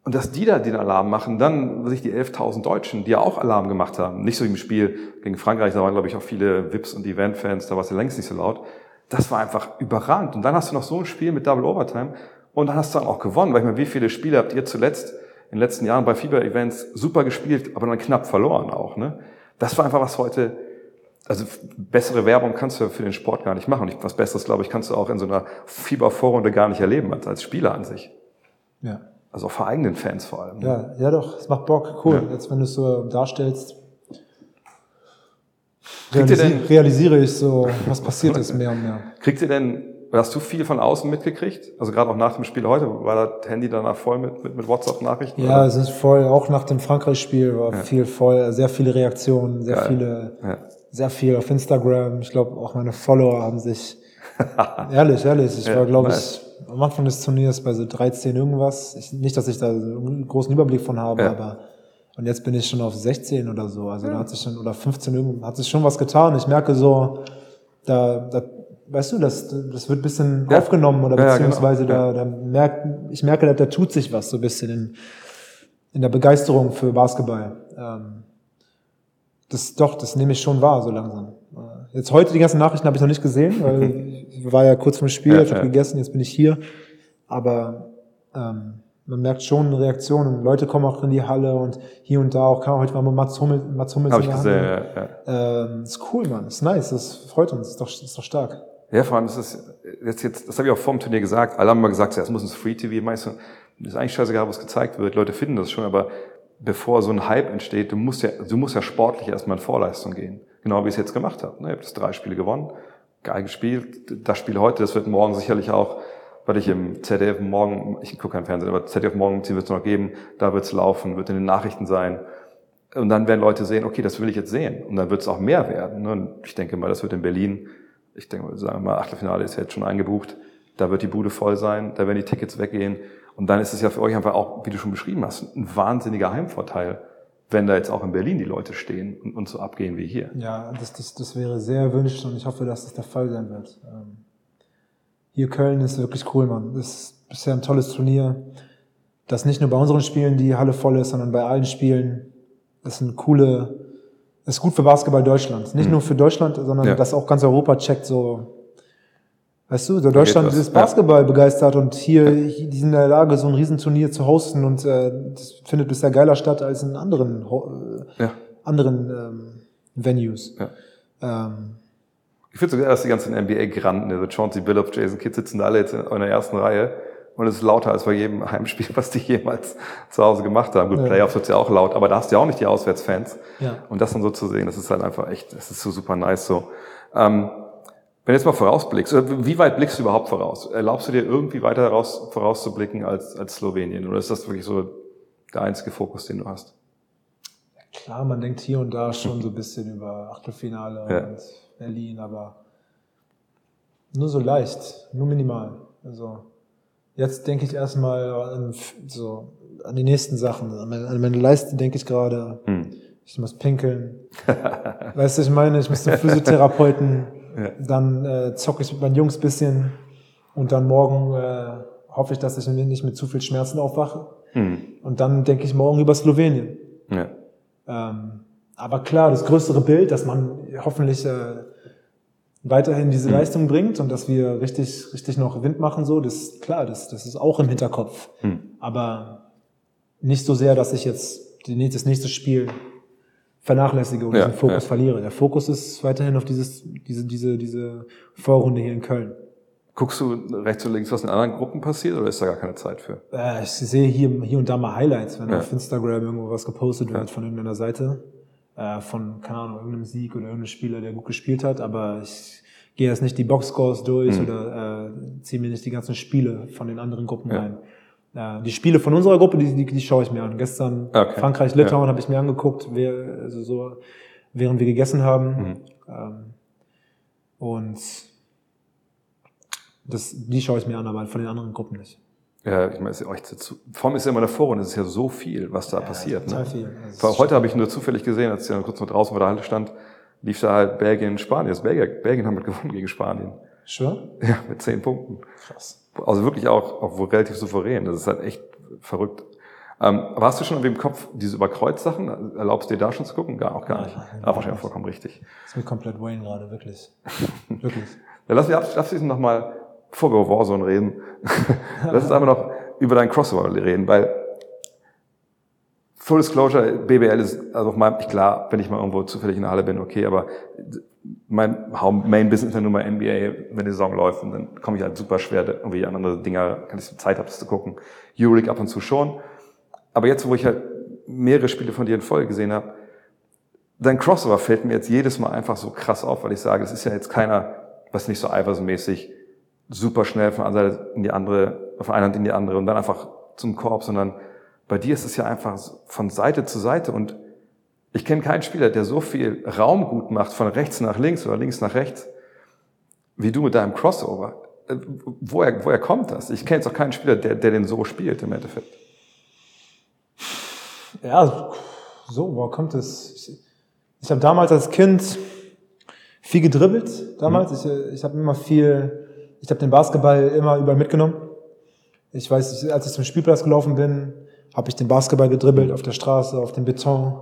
Und dass die da den Alarm machen, dann sich die 11.000 Deutschen, die ja auch Alarm gemacht haben, nicht so im Spiel gegen Frankreich, da waren glaube ich auch viele Vips und Event-Fans, da war es ja längst nicht so laut. Das war einfach überragend. Und dann hast du noch so ein Spiel mit Double Overtime und dann hast du dann auch gewonnen. Weil ich meine, wie viele Spiele habt ihr zuletzt in den letzten Jahren bei Fieber-Events super gespielt, aber dann knapp verloren auch, ne? Das war einfach was heute, also bessere Werbung kannst du für den Sport gar nicht machen. Und was Besseres, glaube ich, kannst du auch in so einer Fieber-Vorrunde gar nicht erleben, als, als Spieler an sich. Ja. Also auch vor eigenen Fans vor allem. ne? Ja, ja doch, es macht Bock, cool. Jetzt, wenn du es so darstellst, realisi denn- realisiere ich so, was passiert ist mehr und mehr. Kriegt ihr denn, hast du viel von außen mitgekriegt? Also gerade auch nach dem Spiel heute, war das Handy danach voll mit, mit, mit WhatsApp-Nachrichten? Ja, oder? es ist voll, auch nach dem Frankreich-Spiel war viel voll, sehr viele Reaktionen, sehr Geil. viele, Ja. sehr viel auf Instagram. Ich glaube, auch meine Follower haben sich, ehrlich, ehrlich, ich Ja, war, glaube nice. ich, am Anfang des Turniers bei so 13 irgendwas. Ich, nicht, dass ich da so einen großen Überblick von habe, Ja. aber und jetzt bin ich schon auf 16 oder so. Also da hat sich schon, oder 15 irgend, hat sich schon was getan. Ich merke so, da, da weißt du, das, das wird ein bisschen Ja. aufgenommen oder Ja, genau. beziehungsweise da, da merkt, ich merke, da, da tut sich was so ein bisschen in, in der Begeisterung für Basketball. Ähm, das doch, das nehme ich schon wahr, so langsam. Äh, Jetzt heute die ganzen Nachrichten habe ich noch nicht gesehen, weil ich war ja kurz vom Spiel, Ja, ich habe gegessen, jetzt bin ich hier. Aber ähm, man merkt schon Reaktionen. Leute kommen auch in die Halle und hier und da auch, kann heute mal Mats Hummel, Mats Hummels Habe in ich der gesehen, Halle. ja, ja. Ähm, ist cool, Mann. Ist nice, das freut uns, ist doch, ist doch stark. Ja, vor allem, das ist jetzt, jetzt das habe ich auch vor dem Turnier gesagt, alle haben mal gesagt, es muss ins Free-TV, meinst du, das ist eigentlich scheißegal, was gezeigt wird, Leute finden das schon, aber bevor so ein Hype entsteht, du musst ja, du musst ja sportlich erstmal in Vorleistung gehen. Genau wie ich es jetzt gemacht habe. Ne? Ich habe das drei Spiele gewonnen, geil gespielt. Das Spiel heute, das wird morgen sicherlich auch, weil ich im ZDF morgen, ich gucke kein Fernsehen, aber ZDF morgen wird es noch geben, da wird es laufen, wird in den Nachrichten sein. Und dann werden Leute sehen, okay, das will ich jetzt sehen. Und dann wird es auch mehr werden. ne? Und ich denke mal, das wird in Berlin, ich denke mal, sagen wir mal, Achtelfinale ist jetzt schon eingebucht. Da wird die Bude voll sein, da werden die Tickets weggehen. Und dann ist es ja für euch einfach auch, wie du schon beschrieben hast, ein wahnsinniger Heimvorteil, wenn da jetzt auch in Berlin die Leute stehen und, und so abgehen wie hier. Ja, das, das, das wäre sehr erwünscht und ich hoffe, dass das der Fall sein wird. Ähm, hier Köln ist wirklich cool, Mann. Das ist bisher ein tolles Turnier. Das nicht nur bei unseren Spielen die Halle voll ist, sondern bei allen Spielen. Das sind coole, ist gut für Basketball Deutschland. Nicht nur für Deutschland, sondern Mhm. Ja. dass auch ganz Europa checkt so, weißt du, so Deutschland ist Ja. Basketball begeistert und hier, die sind in der Lage, so ein Riesenturnier zu hosten und äh, das findet bisher geiler statt als in anderen, äh, Ja. anderen ähm, Venues. Ja. Ähm, Ich finde sogar, dass die ganzen NBA-Granden, also Chauncey Billups, Jason Kidd sitzen da alle jetzt in, in der ersten Reihe und es ist lauter als bei jedem Heimspiel, was die jemals zu Hause gemacht haben. Gut, Ja. Playoffs wird's ja auch laut, aber da hast du ja auch nicht die Auswärtsfans. Ja. Und das dann so zu sehen, das ist halt einfach echt, das ist so super nice so. Ähm, wenn du jetzt mal vorausblickst, oder wie weit blickst du überhaupt voraus? Erlaubst du dir irgendwie weiter raus, vorauszublicken als, als Slowenien? Oder ist das wirklich so der einzige Fokus, den du hast? Klar, man denkt hier und da schon so ein bisschen über Achtelfinale Ja. und Berlin, aber nur so leicht, nur minimal. Also jetzt denke ich erstmal an, so, an die nächsten Sachen. An meine, an meine Leiste denke ich gerade, Hm. ich muss pinkeln. weißt du, ich meine, ich muss zum Physiotherapeuten, Ja. dann äh, zocke ich mit meinen Jungs bisschen und dann morgen äh, hoffe ich, dass ich nicht mit zu viel Schmerzen aufwache. Hm. Und dann denke ich morgen über Slowenien. Ja. Ähm, aber klar, das größere Bild, dass man hoffentlich äh, weiterhin diese Leistung bringt und dass wir richtig, richtig noch Wind machen, so, das ist klar, das, das ist auch im Hinterkopf. Hm. Aber nicht so sehr, dass ich jetzt die, das nächste Spiel vernachlässige und Ja, diesen Fokus ja. verliere. Der Fokus ist weiterhin auf dieses, diese, diese, diese Vorrunde hier in Köln. Guckst du rechts und links, was in anderen Gruppen passiert, oder ist da gar keine Zeit für? Äh, ich sehe hier, hier und da mal Highlights, wenn Ja. auf Instagram irgendwo was gepostet wird von irgendeiner Seite. Äh, von, keine Ahnung, irgendeinem Sieg oder irgendeinem Spieler, der gut gespielt hat, aber ich gehe jetzt nicht die Boxscores durch oder äh, ziehe mir nicht die ganzen Spiele von den anderen Gruppen Ja. rein. Äh, die Spiele von unserer Gruppe, die, die, die schaue ich mir an. Gestern Okay. Frankreich, Litauen habe ich mir angeguckt, wer, also so, während wir gegessen haben. Mhm. Ähm, und das, die schaue ich mir an, aber von den anderen Gruppen nicht. Ja, ich meine, ist ja vor allem ist ja immer davor und es ist ja so viel, was da passiert. total Ne? viel. Also Heute habe ich nur zufällig gesehen, als ich dann kurz mal draußen vor der Halle stand, lief da halt Belgien, Spanien. Das Belgier, Belgien haben halt gewonnen gegen Spanien. Schwör? Ja, mit zehn Punkten. Krass. Also wirklich auch, auch relativ souverän. Das ist halt echt verrückt. Ähm, aber hast du schon im Kopf diese Überkreuzsachen? Erlaubst du dir da schon zu gucken? Gar, auch gar nicht. Nein, Ah, wahrscheinlich vollkommen richtig. Das ist mir komplett Wayne gerade, wirklich. wirklich. Ja, lass mich abs- abschließend nochmal, bevor wir über Warzone reden, lass uns einfach noch über dein Crossover reden, weil Full Disclosure, BBL ist, also ich klar, wenn ich mal irgendwo zufällig in der Halle bin, okay, aber mein Main Business ist ja nur mal NBA, wenn die Saison läuft und dann komme ich halt super schwer irgendwie an andere Dinger, kann ich Zeit habe, das zu gucken. Euroleague ab und zu schon. Aber jetzt, wo ich halt mehrere Spiele von dir in Folge gesehen habe, dein Crossover fällt mir jetzt jedes Mal einfach so krass auf, weil ich sage, es ist ja jetzt keiner, was nicht so Iverson-mäßig super schnell von einer Seite in die andere, von einer Hand in die andere und dann einfach zum Korb, sondern bei dir ist es ja einfach von Seite zu Seite und ich kenne keinen Spieler, der so viel Raum gut macht, von rechts nach links oder links nach rechts, wie du mit deinem Crossover. Äh, Woher, woher kommt das? Ich kenne jetzt auch keinen Spieler, der, der den so spielt im Endeffekt. Ja, so, woher kommt es? Ich, ich habe damals als Kind viel gedribbelt. Damals, ich, äh, ich habe immer viel, ich habe den Basketball immer überall mitgenommen. Ich weiß, ich, als ich zum Spielplatz gelaufen bin, habe ich den Basketball gedribbelt auf der Straße, auf dem Beton,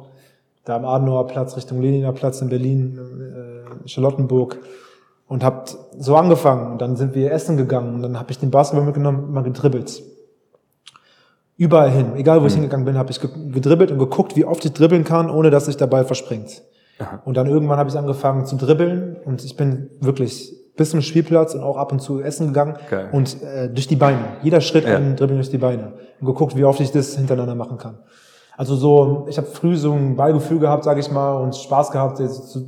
da am Adenauer Platz Richtung Leniner Platz in Berlin, äh, Charlottenburg und habe so angefangen. Und dann sind wir essen gegangen und dann habe ich den Basketball mitgenommen, immer gedribbelt. Überall hin. Egal, wo ich hingegangen bin, habe ich ge- gedribbelt und geguckt, wie oft ich dribbeln kann, ohne dass sich der Ball verspringt. Und dann irgendwann habe ich angefangen zu dribbeln und ich bin wirklich bis zum Spielplatz und auch ab und zu essen gegangen Geil. und äh, durch die Beine. Jeder Schritt Ja. ein Dribbeln durch die Beine. Und geguckt, wie oft ich das hintereinander machen kann. Also so, ich habe früh so ein Ballgefühl gehabt, sage ich mal, und Spaß gehabt, jetzt zu,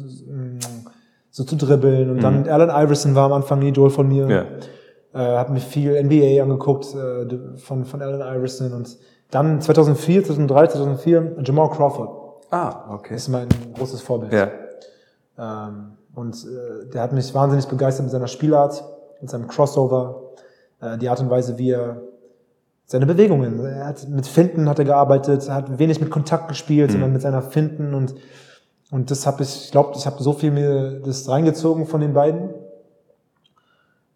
so zu dribbeln. Und dann Allen Iverson war am Anfang ein Idol von mir. Mhm. Ja. Äh, habe mir viel NBA angeguckt äh, von, von Allen Iverson. Und dann 2004, 2003, 2004 Jamal Crawford. Ah, okay. Ist mein großes Vorbild. Ja. Ähm, und äh, der hat mich wahnsinnig begeistert mit seiner Spielart, mit seinem Crossover, äh, die Art und Weise, wie er seine Bewegungen, er hat mit Finden hat er gearbeitet, er hat wenig mit Kontakt gespielt, sondern mit seiner Finden und und das habe ich, ich glaube, ich habe so viel mir das reingezogen von den beiden,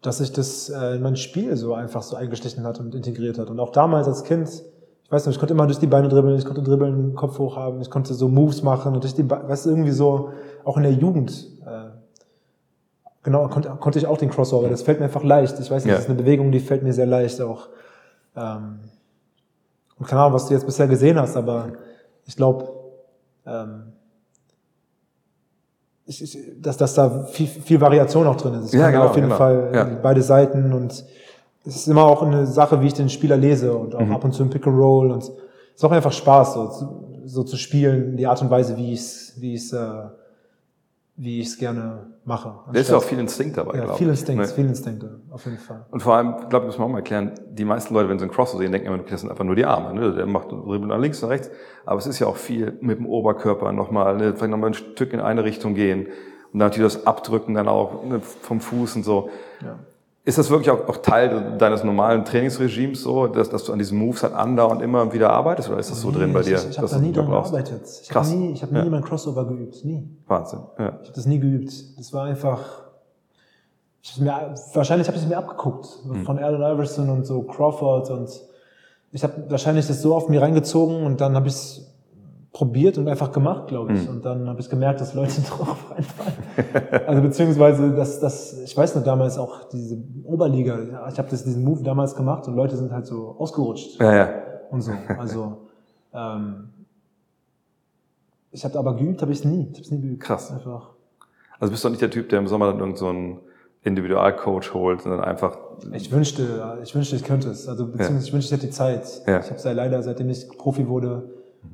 dass sich das äh, in mein Spiel so einfach so eingeschlichen hat und integriert hat. Und auch damals als Kind, ich weiß nicht, ich konnte immer durch die Beine dribbeln, ich konnte dribbeln, Kopf hoch haben, ich konnte so Moves machen und durch die Beine, weißt du, irgendwie so, auch in der Jugend, genau, konnte, konnte ich auch den Crossover, das fällt mir einfach leicht. Ich weiß nicht, Ja. das ist eine Bewegung, die fällt mir sehr leicht auch. Ähm, und keine Ahnung, was du jetzt bisher gesehen hast, aber ich glaube, ähm, ich, ich, dass, dass da viel, viel Variation auch drin ist. Ich Ja, kann genau, auf jeden genau. Fall Ja. beide Seiten und es ist immer auch eine Sache, wie ich den Spieler lese und auch Mhm. ab und zu im Pick and Roll und es ist auch einfach Spaß, so, zu- so zu spielen, die Art und Weise, wie ich es, wie ich es, äh, wie ich es gerne mache. Da ist ja auch viel Instinkt dabei, ja, glaube viel ich. Instinkt, Ne? viel Instinkte, auf jeden Fall. Und vor allem, glaube ich, muss man auch mal erklären, die meisten Leute, wenn sie einen Crosser sehen, denken immer, das sind einfach nur die Arme. Ne? Der macht Dribbeln nach links, nach rechts. Aber es ist ja auch viel mit dem Oberkörper nochmal, ne? vielleicht nochmal ein Stück in eine Richtung gehen. Und dann natürlich das Abdrücken dann auch ne? vom Fuß und so. Ja. Ist das wirklich auch, auch Teil deines normalen Trainingsregimes so, dass, dass du an diesen Moves halt andauernd immer wieder arbeitest? Oder ist das so drin bei dir? Ich, ich habe da nie dran gearbeitet. Ich Krass. habe nie, ich habe nie Ja. mein Crossover geübt, nie. Wahnsinn. Ja. Ich habe das nie geübt. Das war einfach. Ich hab's mir, wahrscheinlich habe ich es mir abgeguckt Hm. von Allen Iverson und so Crawford und ich habe wahrscheinlich das so auf mir reingezogen und dann habe ich es probiert und einfach gemacht, glaube ich. Hm. Und dann habe ich gemerkt, dass Leute drauf reinfallen. also beziehungsweise, dass das, ich weiß noch damals auch diese Oberliga. ja, Ich habe das diesen Move damals gemacht und Leute sind halt so ausgerutscht ja, ja. und so. Also ähm, ich habe aber geübt, habe ich es nie. Ich habe es nie geübt. Krass. Einfach. Also bist du nicht der Typ, der im Sommer dann irgend so einen Individualcoach holt und dann einfach Ich wünschte, ich wünschte, ich könnte es. Also beziehungsweise ich wünschte, ich hätte die Zeit. Ja. Ich habe es ja leider, seitdem ich Profi wurde,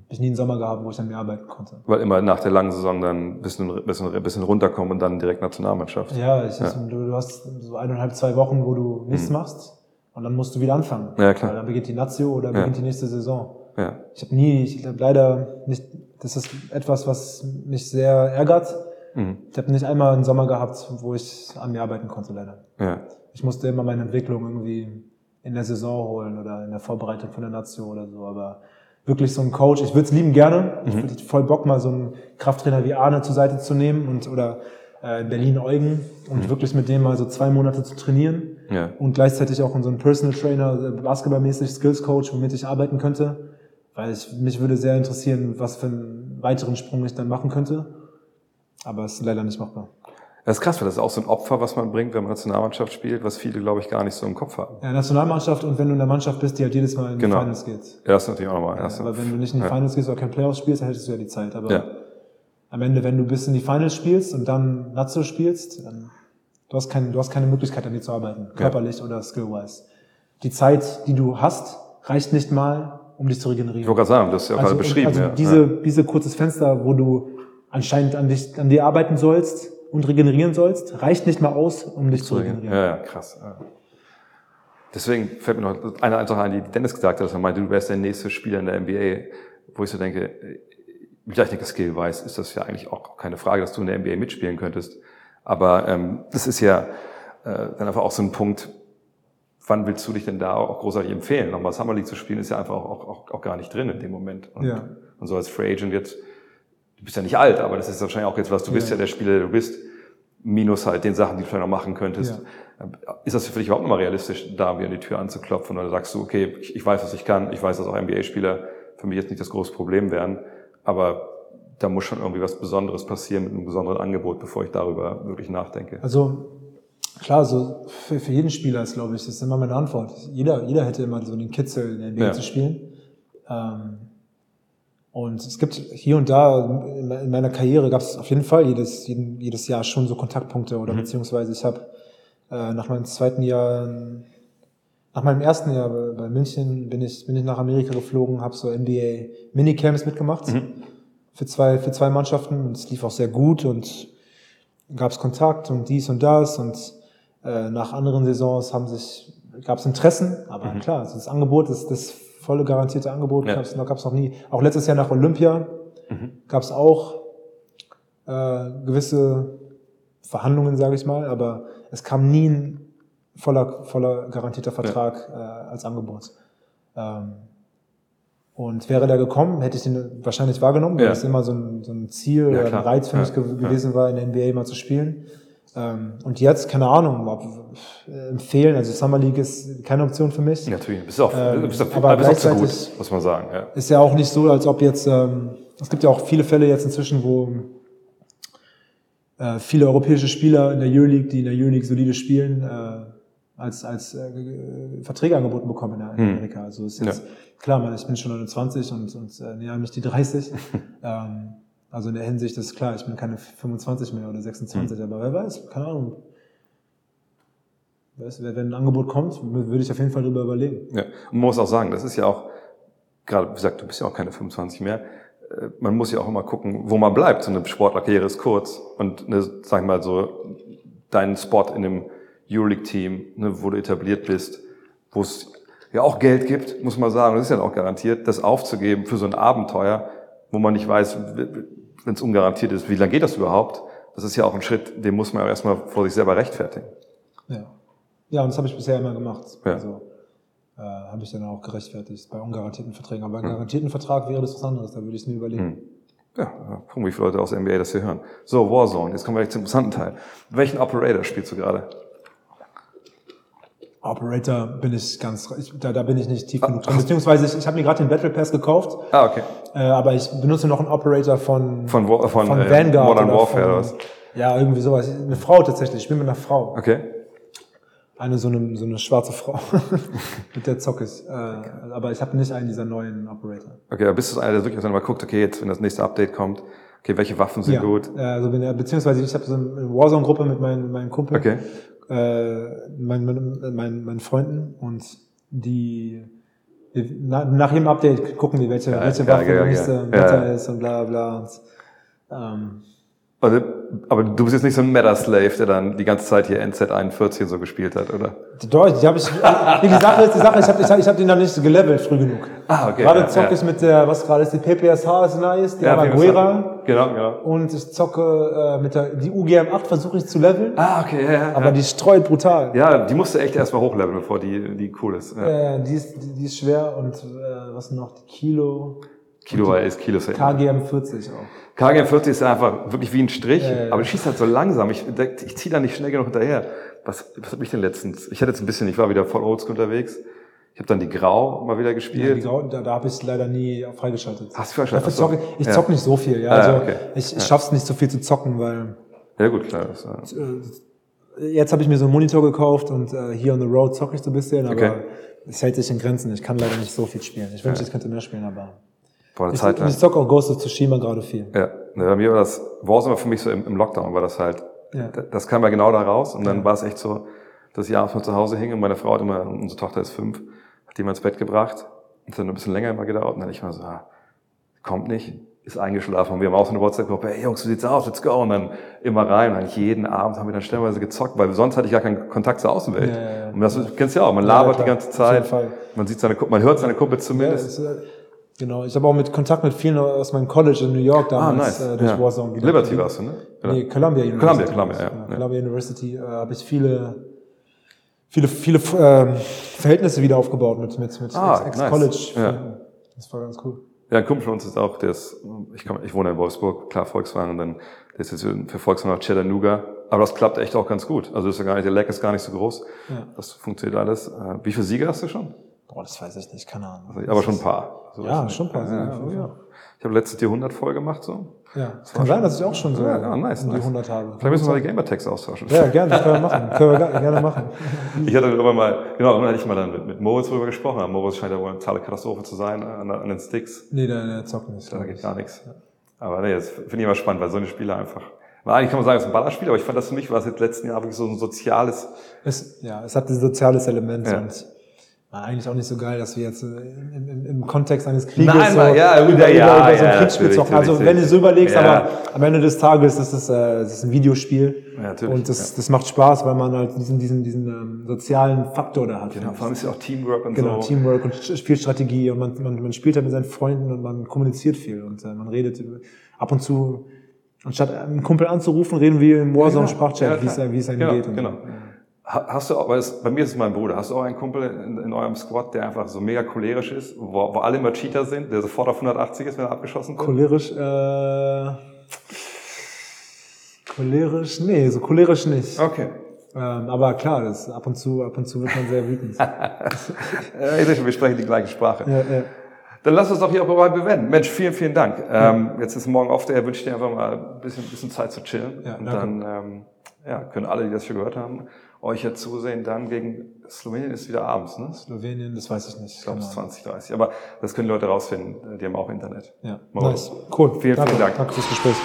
Ich nie einen Sommer gehabt, wo ich an mir arbeiten konnte. Weil immer nach der langen Saison dann ein bisschen, bisschen, bisschen runterkommen und dann direkt Nationalmannschaft. Ja, ich, Du, du hast so eineinhalb, zwei Wochen, wo du nichts machst und dann musst du wieder anfangen. Mhm. Ja, klar. Weil dann beginnt die Nazio oder beginnt die nächste Saison. Ja. Ich habe nie, ich habe leider nicht, das ist etwas, was mich sehr ärgert. Mhm. Ich habe nicht einmal einen Sommer gehabt, wo ich an mir arbeiten konnte, leider. Ja. Ich musste immer meine Entwicklung irgendwie in der Saison holen oder in der Vorbereitung von der Nation oder so. Aber wirklich so ein Coach, ich würde es lieben gerne. Ich würde voll Bock, mal so einen Krafttrainer wie Arne zur Seite zu nehmen und oder äh, in Berlin Eugen und wirklich mit dem mal so zwei Monate zu trainieren. Ja. Und gleichzeitig auch in so einen Personal Trainer, äh, basketballmäßig Skills Coach, womit ich arbeiten könnte. Weil ich, mich würde sehr interessieren, was für einen weiteren Sprung ich dann machen könnte. Aber es ist leider nicht machbar. Das ist krass, weil das ist auch so ein Opfer, was man bringt, wenn man Nationalmannschaft spielt, was viele, glaube ich, gar nicht so im Kopf haben. Ja, Nationalmannschaft und wenn du in der Mannschaft bist, die halt jedes Mal in die Genau. Finals geht. Ja, das ist natürlich auch nochmal. Ja, Aber wenn du nicht in die Finals gehst oder kein Playoffs spielst, dann hättest du ja die Zeit. Aber Ja. am Ende, wenn du bis in die Finals spielst und dann Nazio spielst, dann du hast, kein, du hast keine Möglichkeit, an dir zu arbeiten, körperlich oder skill-wise. Die Zeit, die du hast, reicht nicht mal, um dich zu regenerieren. ich wollte gerade sagen, das ist ja gerade beschrieben. also ja. diese, ja. diese kurzes Fenster, wo du anscheinend an, dich, an dir arbeiten sollst und regenerieren sollst, reicht nicht mal aus, um dich zu regenerieren. Ja, ja, krass. Deswegen fällt mir noch eine Sache ein, die Dennis gesagt hat, dass er meinte, du wärst der nächste Spieler in der NBA, wo ich so denke, äh, wie gleich denke, Skill weiß, ist das ja eigentlich auch keine Frage, dass du in der NBA mitspielen könntest. Aber ähm, das ist ja äh, dann einfach auch so ein Punkt, wann willst du dich denn da auch großartig empfehlen? Nochmal Summer League zu spielen, ist ja einfach auch, auch, auch gar nicht drin in dem Moment. Und, Ja. und so als Free Agent jetzt, du bist ja nicht alt, aber das ist wahrscheinlich auch jetzt was, du bist ja der Spieler, der du bist, minus halt den Sachen, die du vielleicht noch machen könntest. Ist das für dich überhaupt nochmal realistisch, da wieder an die Tür anzuklopfen? Oder sagst du, okay, ich, ich weiß, was ich kann, ich weiß, dass auch NBA-Spieler für mich jetzt nicht das große Problem wären, aber da muss schon irgendwie was Besonderes passieren mit einem besonderen Angebot, bevor ich darüber wirklich nachdenke. Also klar, so für, für jeden Spieler ist, glaube ich, das ist immer meine Antwort. Jeder, jeder hätte immer so den Kitzel in der NBA Ja. zu spielen. Ähm, und es gibt hier und da in me- in meiner Karriere gab es auf jeden Fall jedes, jeden, jedes Jahr schon so Kontaktpunkte oder beziehungsweise ich habe äh, nach meinem zweiten Jahr, nach meinem ersten Jahr bei, bei München bin ich, bin ich nach Amerika geflogen, habe so NBA Minicamps mitgemacht für zwei, für zwei Mannschaften und es lief auch sehr gut und gab es Kontakt und dies und das und äh, nach anderen Saisons haben sich gab es Interessen, aber klar, also das Angebot, das, das volle garantierte Angebot Ja. gab es noch nie. Auch letztes Jahr nach Olympia gab es auch äh, gewisse Verhandlungen, sage ich mal, aber es kam nie ein voller, voller garantierter Vertrag äh, als Angebot. Ähm, und wäre der gekommen, hätte ich den wahrscheinlich wahrgenommen, weil Ja. es immer so ein, so ein Ziel Ja, oder ein Reiz für mich Ja, ge gewesen war, in der NBA mal zu spielen. Ähm, und jetzt, keine Ahnung, äh, empfehlen, also Summer League ist keine Option für mich. Natürlich, bist auch, Ähm, bist auch, aber bist auch zu gut, muss man sagen. Ja. Ist ja auch nicht so, als ob jetzt, ähm, es gibt ja auch viele Fälle jetzt inzwischen, wo äh, viele europäische Spieler in der Euroleague, die in der Euroleague solide spielen, äh, als, als äh, Verträge angeboten bekommen in Hm. Amerika. Also ist jetzt, klar, man, ich bin schon 29 und, und äh, näher mich die 30. ähm, also in der Hinsicht ist klar, ich bin keine 25 mehr oder 26, Hm. aber wer weiß, keine Ahnung. Weißt Wenn ein Angebot kommt, würde ich auf jeden Fall drüber überlegen. Ja. Und man muss auch sagen, das ist ja auch, gerade wie gesagt, du bist ja auch keine 25 mehr. Äh, Man muss ja auch immer gucken, wo man bleibt. So eine Sportlerkarriere ist kurz. Und eine, sag ich mal so, dein Spot in einem Euroleague-Team, ne, wo du etabliert bist, wo es ja auch Geld gibt, muss man sagen, das ist ja auch garantiert, das aufzugeben für so ein Abenteuer, wo man nicht weiß, wenn es ungarantiert ist, wie lange geht das überhaupt? Das ist ja auch ein Schritt, den muss man auch erstmal vor sich selber rechtfertigen. Ja. Ja, und das habe ich bisher immer gemacht. Ja. Also äh, habe ich dann auch gerechtfertigt bei ungarantierten Verträgen. Aber bei einem garantierten Vertrag wäre das was anderes, da würde ich es mir überlegen. Ja, gucken, wie viele Leute aus der NBA das hier hören. So, Warzone, jetzt kommen wir gleich zum interessanten Teil. Welchen Operator spielst du gerade? Operator bin ich ganz, ich, da, da bin ich nicht tief genug drin. Beziehungsweise ich, ich habe mir gerade den Battle Pass gekauft, Ah, okay. äh, aber ich benutze noch einen Operator von, Von, Wa- von, von äh, Vanguard. Modern oder Warfare oder was? Ja, irgendwie sowas. Eine Frau tatsächlich. Ich bin mit einer Frau. Okay. Eine so eine, so eine schwarze Frau, mit der zock ich. Äh, aber ich habe nicht einen dieser neuen Operator. Okay, aber bist du einer, der wirklich mal guckt, okay, jetzt, wenn das nächste Update kommt, okay, welche Waffen sind ja. gut? Äh, Also bin, ja- beziehungsweise ich habe so eine Warzone-Gruppe mit meinen, meinen Kumpel, Okay. Äh, meinen, meinen, meinen, meinen Freunden und die Na, nach jedem Update gucken wir, welche, Geil, welche Waffe geil, der nächste Ja. ist und bla bla. Und, ähm, Also, aber du bist jetzt nicht so ein Meta-Slave, der dann die ganze Zeit hier NZ41 und so gespielt hat, oder? Deutsch, die habe ich. Nee, die Sache ist, die Sache, ich habe ich hab, ich hab den noch nicht gelevelt früh genug. Ah, okay. Gerade ja, zocke ja. ich mit der, was gerade ist, die PPSH ist nice, die Ja, Alaguera. Genau, genau. Und ich zocke äh, mit der, die UGM8 versuche ich zu leveln, Ah, okay, ja, ja. aber ja. die streut brutal. ja, die musst du echt erstmal hochleveln, bevor die, die cool ist. Ja. Äh, die, ist, die, die ist schwer und äh, was noch? Die Kilo. Kilo war ist Kilo. KGM 40 auch. KGM 40 ist einfach wirklich wie ein Strich, Ja, ja. aber schießt halt so langsam. Ich, ich ziehe da nicht schnell genug hinterher. Was, was hab ich denn letztens? Ich hatte jetzt ein bisschen, ich war wieder voll oldschool unterwegs. Ich habe dann die Grau mal wieder Ja, gespielt. die Grau, da da habe ich leider nie freigeschaltet. Hast du freigeschaltet? Dafür zocke, ich Ja. zock nicht so viel, ja. Ah, Also okay. ich, ich schaff's nicht so viel zu zocken, weil ja gut, klar. Das, äh, jetzt habe ich mir so einen Monitor gekauft und äh, hier on the road zocke ich so ein bisschen, aber Okay. es hält sich in Grenzen. Ich kann leider nicht so viel spielen. Ich wünschte, ich könnte mehr spielen, aber vor einer ich, Zeit lang. ich zocke auch Ghost of Tsushima gerade viel. Ja, bei mir war das, Warzone war für mich so im, im Lockdown, war das halt, Ja. da- das kam ja genau da raus und dann war es echt so, dass ich abends mal zu Hause hing und meine Frau hat immer, unsere Tochter ist fünf, hat die mal ins Bett gebracht und dann ein bisschen länger immer gedauert und dann ich mal so, ah, kommt nicht, ist eingeschlafen und wir haben auch so eine WhatsApp-Gruppe, hey Jungs, wie sieht's aus, let's go und dann immer rein und eigentlich jeden Abend haben wir dann stellenweise gezockt, weil sonst hatte ich gar keinen Kontakt zur Außenwelt. Ja, ja, ja. Und das du kennst ja auch, man Ja, labert die ganze Zeit, man sieht seine, man hört seine Kumpel Ja, zumindest. es, äh, genau. Ich habe auch mit Kontakt mit vielen aus meinem College in New York ah, damals nice. äh, durch ja. Warzone wieder. Liberty warst du, ne? Oder? Nee, Columbia University. Columbia, Columbia, ja, ja. Columbia University äh, habe ich viele, viele, viele ähm, Verhältnisse wieder aufgebaut mit, mit, mit Ah, Ex- nice. Ex-College. Ja. Das war ganz cool. Ja, ein Kumpel von uns ist auch, der ist, ich, komm, ich wohne in Wolfsburg, klar Volkswagen, und dann, der ist jetzt für Volkswagen nach Chattanooga. Aber das klappt echt auch ganz gut. Also ist ja gar nicht, der Leck ist gar nicht so groß. Ja. Das funktioniert alles. Äh, Wie viele Siege hast du schon? Boah, das weiß ich nicht, keine Ahnung. Aber schon ein paar. So Ja, schon ein paar, Ja, ja. Ich habe letztes Jahr 100 voll gemacht, so. Ja, kann sein, dass ich auch schon so Ja, ja, nice, um die nice. 100 habe. Vielleicht müssen wir mal die Gamertags austauschen. Ja, gerne, können wir machen. Können wir gerne machen. Ich hatte irgendwann mal, genau, irgendwann hatte ich mal dann mit, mit Moritz drüber gesprochen. Aber Moritz scheint ja wohl eine totale Katastrophe zu sein an, an den Sticks. Nee, der, der zockt nicht. Da geht gar nichts. Aber nee, das finde ich immer spannend, weil so eine Spiele einfach. Weil eigentlich kann man sagen, es ist ein Ballerspiel, aber ich fand das für mich war es jetzt letzten Jahr wirklich so ein soziales. Es, ja, es hat ein soziales Element Ja. und war eigentlich auch nicht so geil, dass wir jetzt äh, im, im, im Kontext eines Krieges Nein, so ja, über, ja, über, ja, über so ein ja, Kriegsspiel zocken. Also wenn du so überlegst, Ja. aber am Ende des Tages ist es, äh, es ist ein Videospiel Ja, und das, das macht Spaß, weil man halt diesen, diesen, diesen ähm, sozialen Faktor da hat. Genau, vor allem ist ja auch Teamwork und Genau, so. Teamwork und Spielstrategie und man, man, man spielt halt mit seinen Freunden und man kommuniziert viel und äh, man redet ab und zu, anstatt einen Kumpel anzurufen, reden wir im Warzone-Sprachchat, Ja, wie es klar. wie es einem genau, geht. Und, Genau. Ha- Hast du auch, bei mir ist es mein Bruder, hast du auch einen Kumpel in, in eurem Squad, der einfach so mega cholerisch ist, wo, wo alle immer Cheater sind, der sofort auf 180 ist, wenn er abgeschossen wird? Cholerisch, äh, cholerisch, nee, so cholerisch nicht. Okay. Ähm, aber klar, das ab und zu, ab und zu wird man sehr wütend. Ich sehe schon, wir sprechen die gleiche Sprache. ja, ja. Dann lass uns doch hier auch dabei bewenden. Mensch, vielen, vielen Dank. Ähm, jetzt ist morgen auf der, wünsche ich dir einfach mal ein bisschen, bisschen Zeit zu chillen. Ja, und danke. dann ähm, ja, können alle, die das schon gehört haben, euch ja zusehen. Dann gegen Slowenien ist wieder abends, ne? Slowenien, das weiß ich nicht. Ich glaube, es ist Keine Ahnung. 20, 30. Aber das können Leute rausfinden. Die haben auch Internet. Ja, wir nice. Cool. Vielen, danke, vielen Dank. Danke fürs Gespräch.